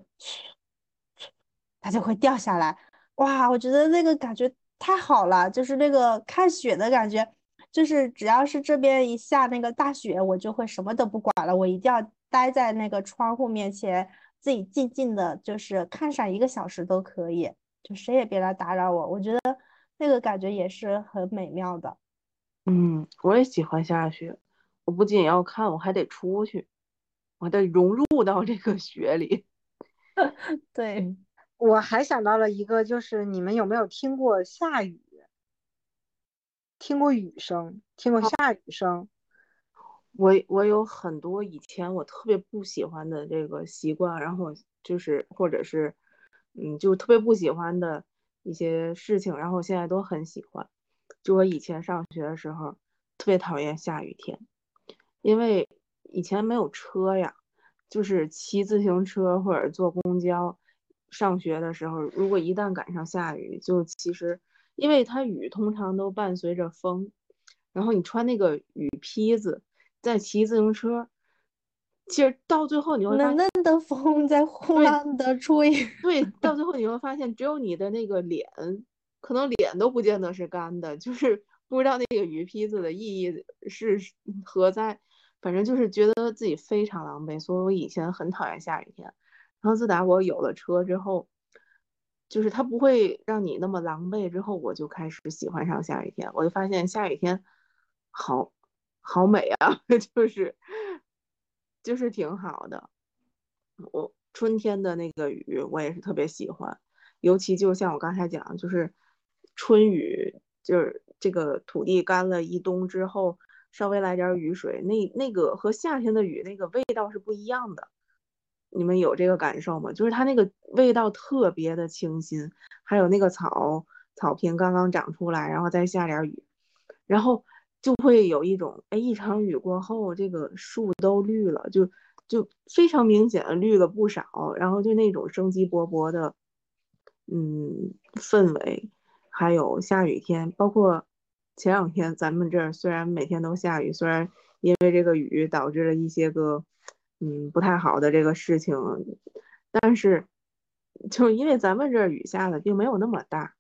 它就会掉下来。哇，我觉得那个感觉太好了，就是那个看雪的感觉，就是只要是这边一下那个大雪，我就会什么都不管了，我一定要待在那个窗户面前。自己静静的，就是看上一个小时都可以，就谁也别来打扰我。我觉得那个感觉也是很美妙的。嗯，我也喜欢下雪。我不仅要看，我还得出去，我得融入到这个雪里。对，我还想到了一个，就是你们有没有听过下雨？听过雨声？听过下雨声？我我有很多以前我特别不喜欢的这个习惯，然后就是或者是，嗯，就特别不喜欢的一些事情，然后现在都很喜欢。就我以前上学的时候，特别讨厌下雨天，因为以前没有车呀，就是骑自行车或者坐公交上学的时候，如果一旦赶上下雨，就其实因为它雨通常都伴随着风，然后你穿那个雨披子。在骑自行车，其实到最后你会冷冷的风在呼浪的吹。对，到最后你会发现，只有你的那个脸，可能脸都不见得是干的，就是不知道那个雨披子的意义是何在。反正就是觉得自己非常狼狈，所以我以前很讨厌下雨天。然后自打我有了车之后，就是它不会让你那么狼狈。之后我就开始喜欢上下雨天，我就发现下雨天好。好美啊，就是就是挺好的。我春天的那个雨，我也是特别喜欢。尤其就像我刚才讲，就是春雨，就是这个土地干了一冬之后，稍微来点雨水，那那个和夏天的雨那个味道是不一样的。你们有这个感受吗？就是它那个味道特别的清新，还有那个草草坪刚刚长出来，然后再下点雨，然后。就会有一种，哎，一场雨过后，这个树都绿了，就就非常明显的绿了不少，然后就那种生机勃勃的，嗯，氛围，还有下雨天，包括前两天咱们这儿虽然每天都下雨，虽然因为这个雨导致了一些个，嗯，不太好的这个事情，但是就因为咱们这儿雨下的并没有那么大，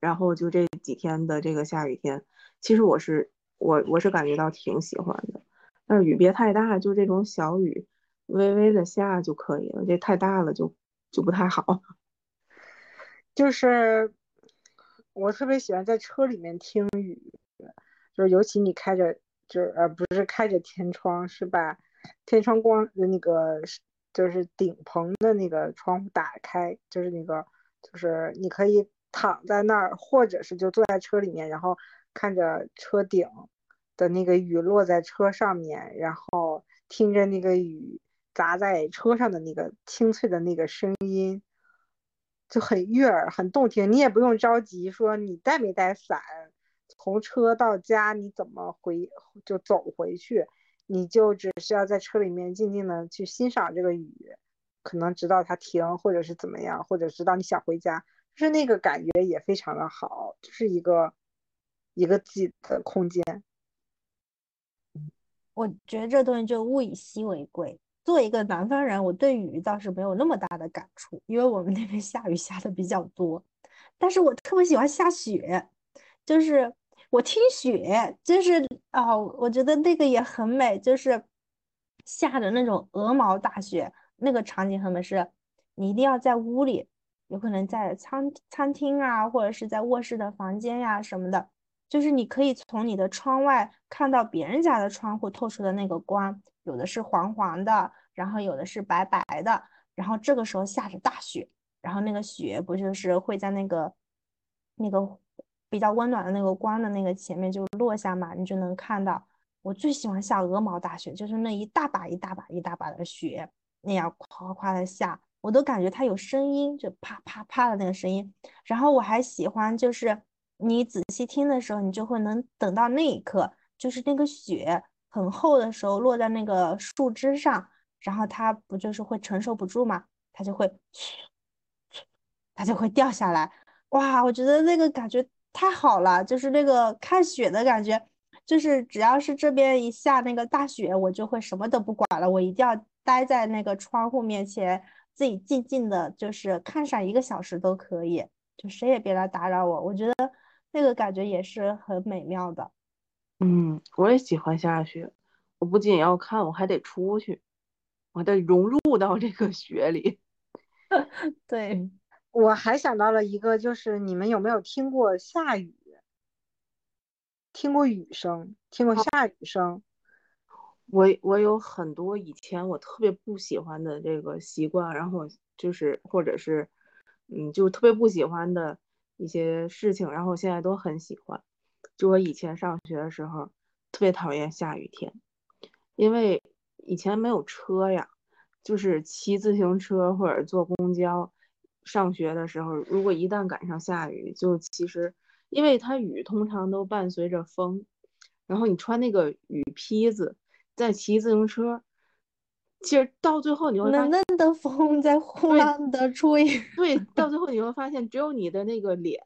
然后就这几天的这个下雨天。其实我是我我是感觉到挺喜欢的，但是雨别太大，就这种小雨，微微的下就可以了。这太大了就就不太好。就是我特别喜欢在车里面听雨，就是尤其你开着，就是呃不是开着天窗，是把天窗光的那个就是顶棚的那个窗户打开，就是那个就是你可以躺在那儿，或者是就坐在车里面，然后。看着车顶的那个雨落在车上面，然后听着那个雨砸在车上的那个清脆的那个声音，就很悦耳，很动听。你也不用着急说你带没带伞，从车到家你怎么回就走回去，你就只需要在车里面静静的去欣赏这个雨，可能直到它停，或者是怎么样，或者直到你想回家，就是那个感觉也非常的好，就是一个一个自己的空间。我觉得这东西就物以稀为贵。作为一个南方人，我对雨倒是没有那么大的感触，因为我们那边下雨下的比较多。但是我特别喜欢下雪，就是我听雪，就是哦，我觉得那个也很美，就是下的那种鹅毛大雪，那个场景很美。是，你一定要在屋里，有可能在餐餐厅啊，或者是在卧室的房间呀什么的。就是你可以从你的窗外看到别人家的窗户透出的那个光，有的是黄黄的，然后有的是白白的，然后这个时候下着大雪，然后那个雪不就是会在那个那个比较温暖的那个光的那个前面就落下嘛，你就能看到。我最喜欢下鹅毛大雪，就是那一大把一大把一大把的雪那样夸夸的下，我都感觉它有声音，就啪啪啪的那个声音。然后我还喜欢就是。你仔细听的时候，你就会能等到那一刻，就是那个雪很厚的时候落在那个树枝上，然后它不就是会承受不住嘛，它就会，它就会掉下来。哇，我觉得那个感觉太好了，就是那个看雪的感觉，就是只要是这边一下那个大雪，我就会什么都不管了，我一定要待在那个窗户面前，自己静静的，就是看上一个小时都可以，就谁也别来打扰我。我觉得。那个感觉也是很美妙的，嗯，我也喜欢下雪。我不仅要看，我还得出去，我得融入到这个雪里。对，我还想到了一个，就是你们有没有听过下雨？听过雨声？听过下雨声？我我有很多以前我特别不喜欢的这个习惯，然后就是或者是嗯，就特别不喜欢的。一些事情，然后现在都很喜欢。就我以前上学的时候，特别讨厌下雨天，因为以前没有车呀，就是骑自行车或者坐公交上学的时候，如果一旦赶上下雨，就其实因为它雨通常都伴随着风，然后你穿那个雨披子再骑自行车。其实到最后你会冷冷的风在呼浪的吹，对，到最后你会发现，只有你的那个脸，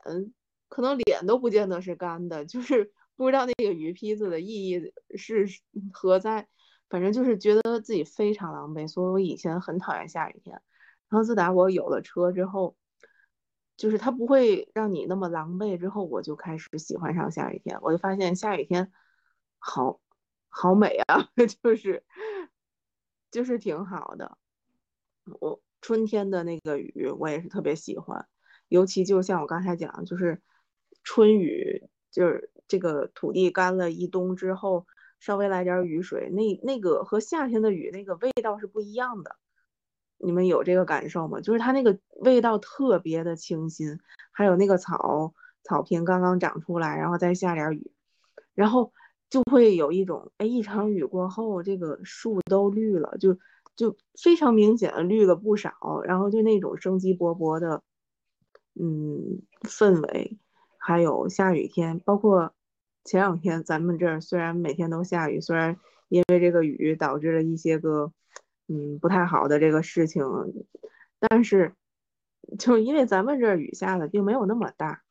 可能脸都不见得是干的，就是不知道那个雨披子的意义是何在，反正就是觉得自己非常狼狈，所以我以前很讨厌下雨天。然后自打我有了车之后，就是它不会让你那么狼狈，之后我就开始喜欢上下雨天，我就发现下雨天好好美啊，就是。就是挺好的，我春天的那个雨我也是特别喜欢，尤其就像我刚才讲，就是春雨，就是这个土地干了一冬之后，稍微来点雨水，那那个和夏天的雨那个味道是不一样的。你们有这个感受吗？就是它那个味道特别的清新，还有那个草草坪刚刚长出来，然后再下点雨，然后。就会有一种，哎，一场雨过后，这个树都绿了，就就非常明显的绿了不少，然后就那种生机勃勃的，嗯，氛围，还有下雨天，包括前两天咱们这儿虽然每天都下雨，虽然因为这个雨导致了一些个，嗯，不太好的这个事情，但是就因为咱们这儿雨下的并没有那么大，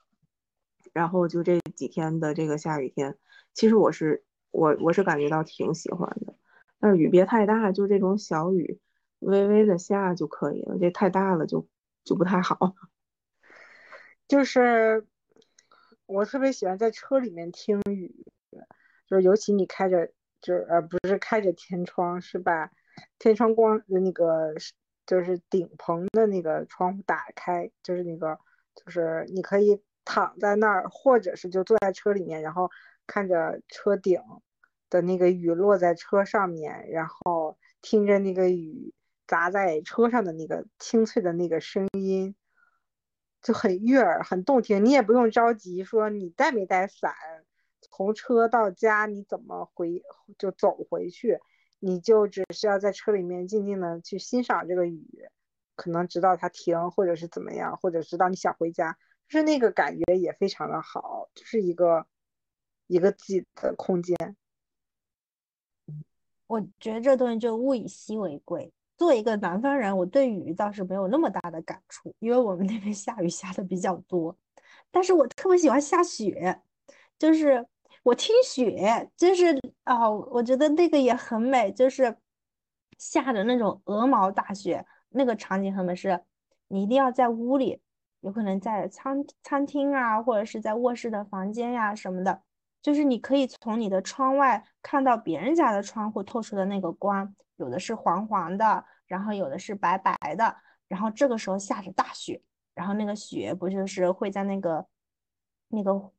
然后就这几天的这个下雨天。其实我是我我是感觉到挺喜欢的，但是雨别太大，就这种小雨，微微的下就可以了。这太大了就就不太好。就是我特别喜欢在车里面听雨，就是尤其你开着，就是呃不是开着天窗，是把天窗光的那个就是顶棚的那个窗户打开，就是那个就是你可以躺在那儿，或者是就坐在车里面，然后。看着车顶的那个雨落在车上面，然后听着那个雨砸在车上的那个清脆的那个声音，就很悦耳，很动听。你也不用着急说你带没带伞，从车到家你怎么回就走回去，你就只需要在车里面静静的去欣赏这个雨，可能直到它停，或者是怎么样，或者直到你想回家，就是那个感觉也非常的好，就是一个一个自己的空间。我觉得这东西就物以稀为贵。作为一个南方人，我对雨倒是没有那么大的感触，因为我们那边下雨下的比较多。但是我特别喜欢下雪，就是我听雪，就是哦，我觉得那个也很美，就是下的那种鹅毛大雪，那个场景很美。是，你一定要在屋里，有可能在餐餐厅啊，或者是在卧室的房间呀什么的。就是你可以从你的窗外看到别人家的窗户透出的那个光，有的是黄黄的，然后有的是白白的，然后这个时候下着大雪，然后那个雪不就是会在那个那个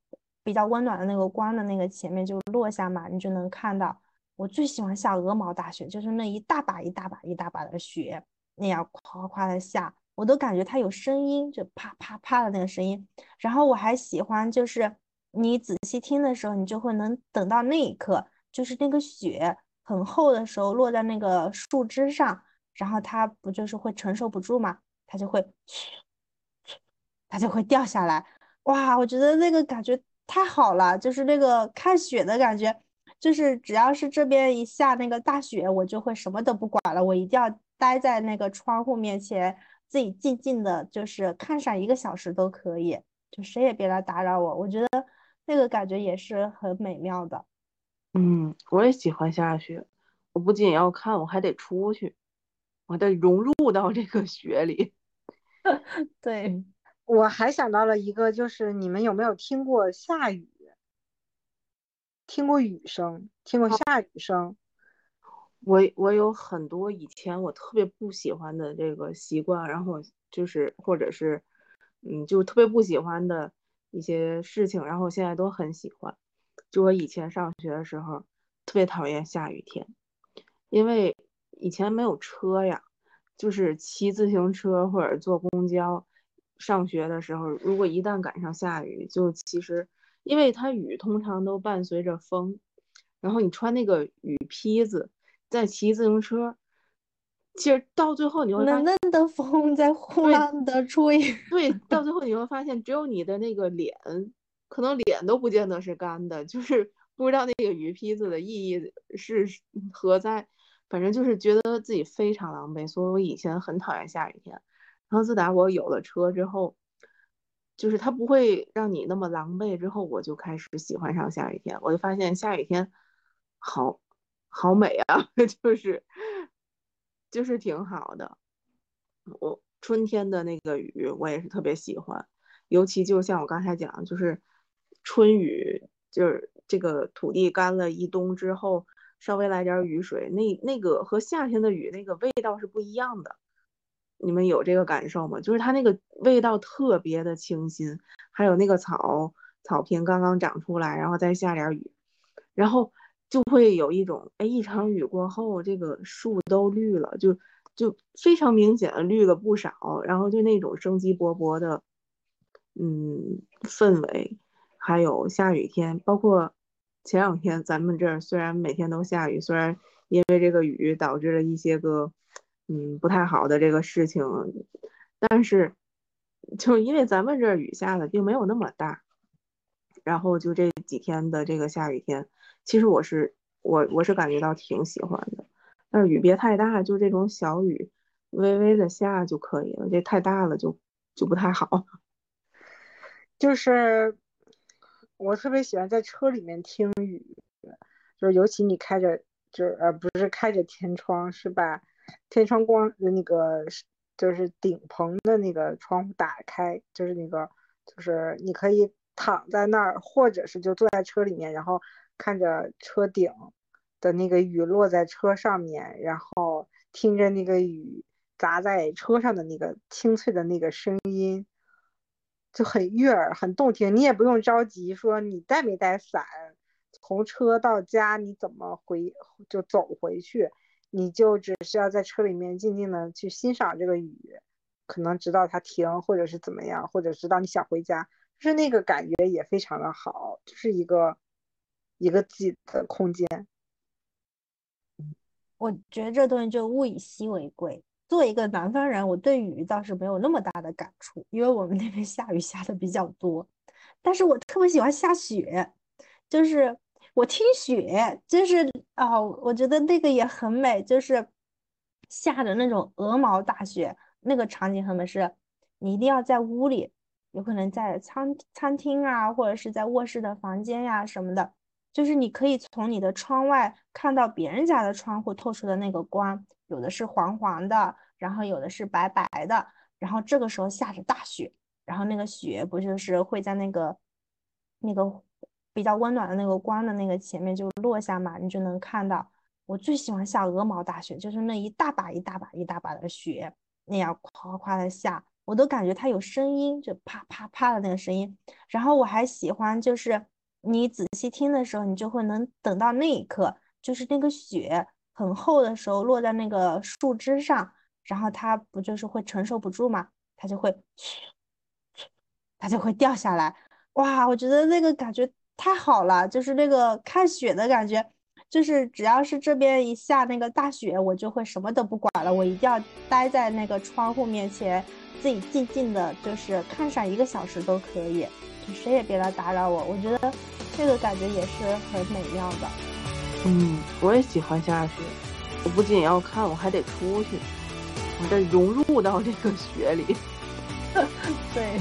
比较温暖的那个光的那个前面就落下嘛，你就能看到。我最喜欢下鹅毛大雪，就是那一大把一大把一大把的雪那样哗哗的下，我都感觉它有声音，就啪啪啪的那个声音。然后我还喜欢就是。你仔细听的时候，你就会能等到那一刻，就是那个雪很厚的时候落在那个树枝上，然后它不就是会承受不住嘛，它就会，它就会掉下来。哇，我觉得那个感觉太好了，就是那个看雪的感觉，就是只要是这边一下那个大雪，我就会什么都不管了，我一定要待在那个窗户面前，自己静静的，就是看上一个小时都可以，就谁也别来打扰我。我觉得。那个感觉也是很美妙的，嗯，我也喜欢下雪。我不仅要看，我还得出去，我得融入到这个雪里。对，我还想到了一个，就是你们有没有听过下雨？听过雨声？听过下雨声？我我有很多以前我特别不喜欢的这个习惯，然后就是或者是嗯，就特别不喜欢的。一些事情，然后现在都很喜欢。就我以前上学的时候，特别讨厌下雨天，因为以前没有车呀，就是骑自行车或者坐公交上学的时候，如果一旦赶上下雨，就其实因为它雨通常都伴随着风，然后你穿那个雨披子再骑自行车。其实到最后你会冷冷的风在呼浪的吹，对，到最后你会发现，只有你的那个脸，可能脸都不见得是干的，就是不知道那个雨披子的意义是何在，反正就是觉得自己非常狼狈，所以我以前很讨厌下雨天。然后自打我有了车之后，就是它不会让你那么狼狈，之后我就开始喜欢上下雨天，我就发现下雨天好好美啊，就是。就是挺好的，我春天的那个雨我也是特别喜欢，尤其就像我刚才讲，就是春雨，就是这个土地干了一冬之后，稍微来点雨水，那那个和夏天的雨那个味道是不一样的。你们有这个感受吗？就是它那个味道特别的清新，还有那个草草坪刚刚长出来，然后再下点雨，然后。就会有一种，哎，一场雨过后，这个树都绿了，就就非常明显的绿了不少，然后就那种生机勃勃的，嗯，氛围，还有下雨天，包括前两天咱们这儿虽然每天都下雨，虽然因为这个雨导致了一些个，嗯，不太好的这个事情，但是就因为咱们这儿雨下的并没有那么大，然后就这几天的这个下雨天。其实我是我我是感觉到挺喜欢的，但是雨别太大，就这种小雨，微微的下就可以了。这太大了就就不太好。就是我特别喜欢在车里面听雨，就是尤其你开着，就是呃不是开着天窗，是把天窗光的那个就是顶棚的那个窗户打开，就是那个就是你可以躺在那儿，或者是就坐在车里面，然后。看着车顶的那个雨落在车上面，然后听着那个雨砸在车上的那个清脆的那个声音，就很悦耳，很动听。你也不用着急说你带没带伞，从车到家你怎么回就走回去，你就只需要在车里面静静的去欣赏这个雨，可能直到它停，或者是怎么样，或者直到你想回家，就是那个感觉也非常的好，就是一个。一个自己的空间，我觉得这东西就物以稀为贵。作为一个南方人，我对雨倒是没有那么大的感触，因为我们那边下雨下的比较多。但是我特别喜欢下雪，就是我听雪，就是啊，我觉得那个也很美，就是下的那种鹅毛大雪，那个场景很美。是，你一定要在屋里，有可能在餐餐厅啊，或者是在卧室的房间呀什么的，就是你可以从你的窗外看到别人家的窗户透出的那个光，有的是黄黄的，然后有的是白白的，然后这个时候下着大雪。然后那个雪不就是会在那个那个比较温暖的那个光的那个前面就落下嘛，你就能看到。我最喜欢下鹅毛大雪，就是那一大把一大把一大把的雪那样夸夸的下，我都感觉它有声音，就啪啪啪的那个声音。然后我还喜欢，就是你仔细听的时候，你就会能等到那一刻，就是那个雪很厚的时候落在那个树枝上，然后它不就是会承受不住嘛，它就会。它就会掉下来，哇！我觉得那个感觉太好了，就是那个看雪的感觉，就是只要是这边一下那个大雪，我就会什么都不管了，我一定要待在那个窗户面前，自己静静的，就是看上一个小时都可以，就谁也别来打扰我。我觉得这个感觉也是很美妙的。嗯，我也喜欢下雪，我不仅要看，我还得出去，我得融入到这个雪里。对。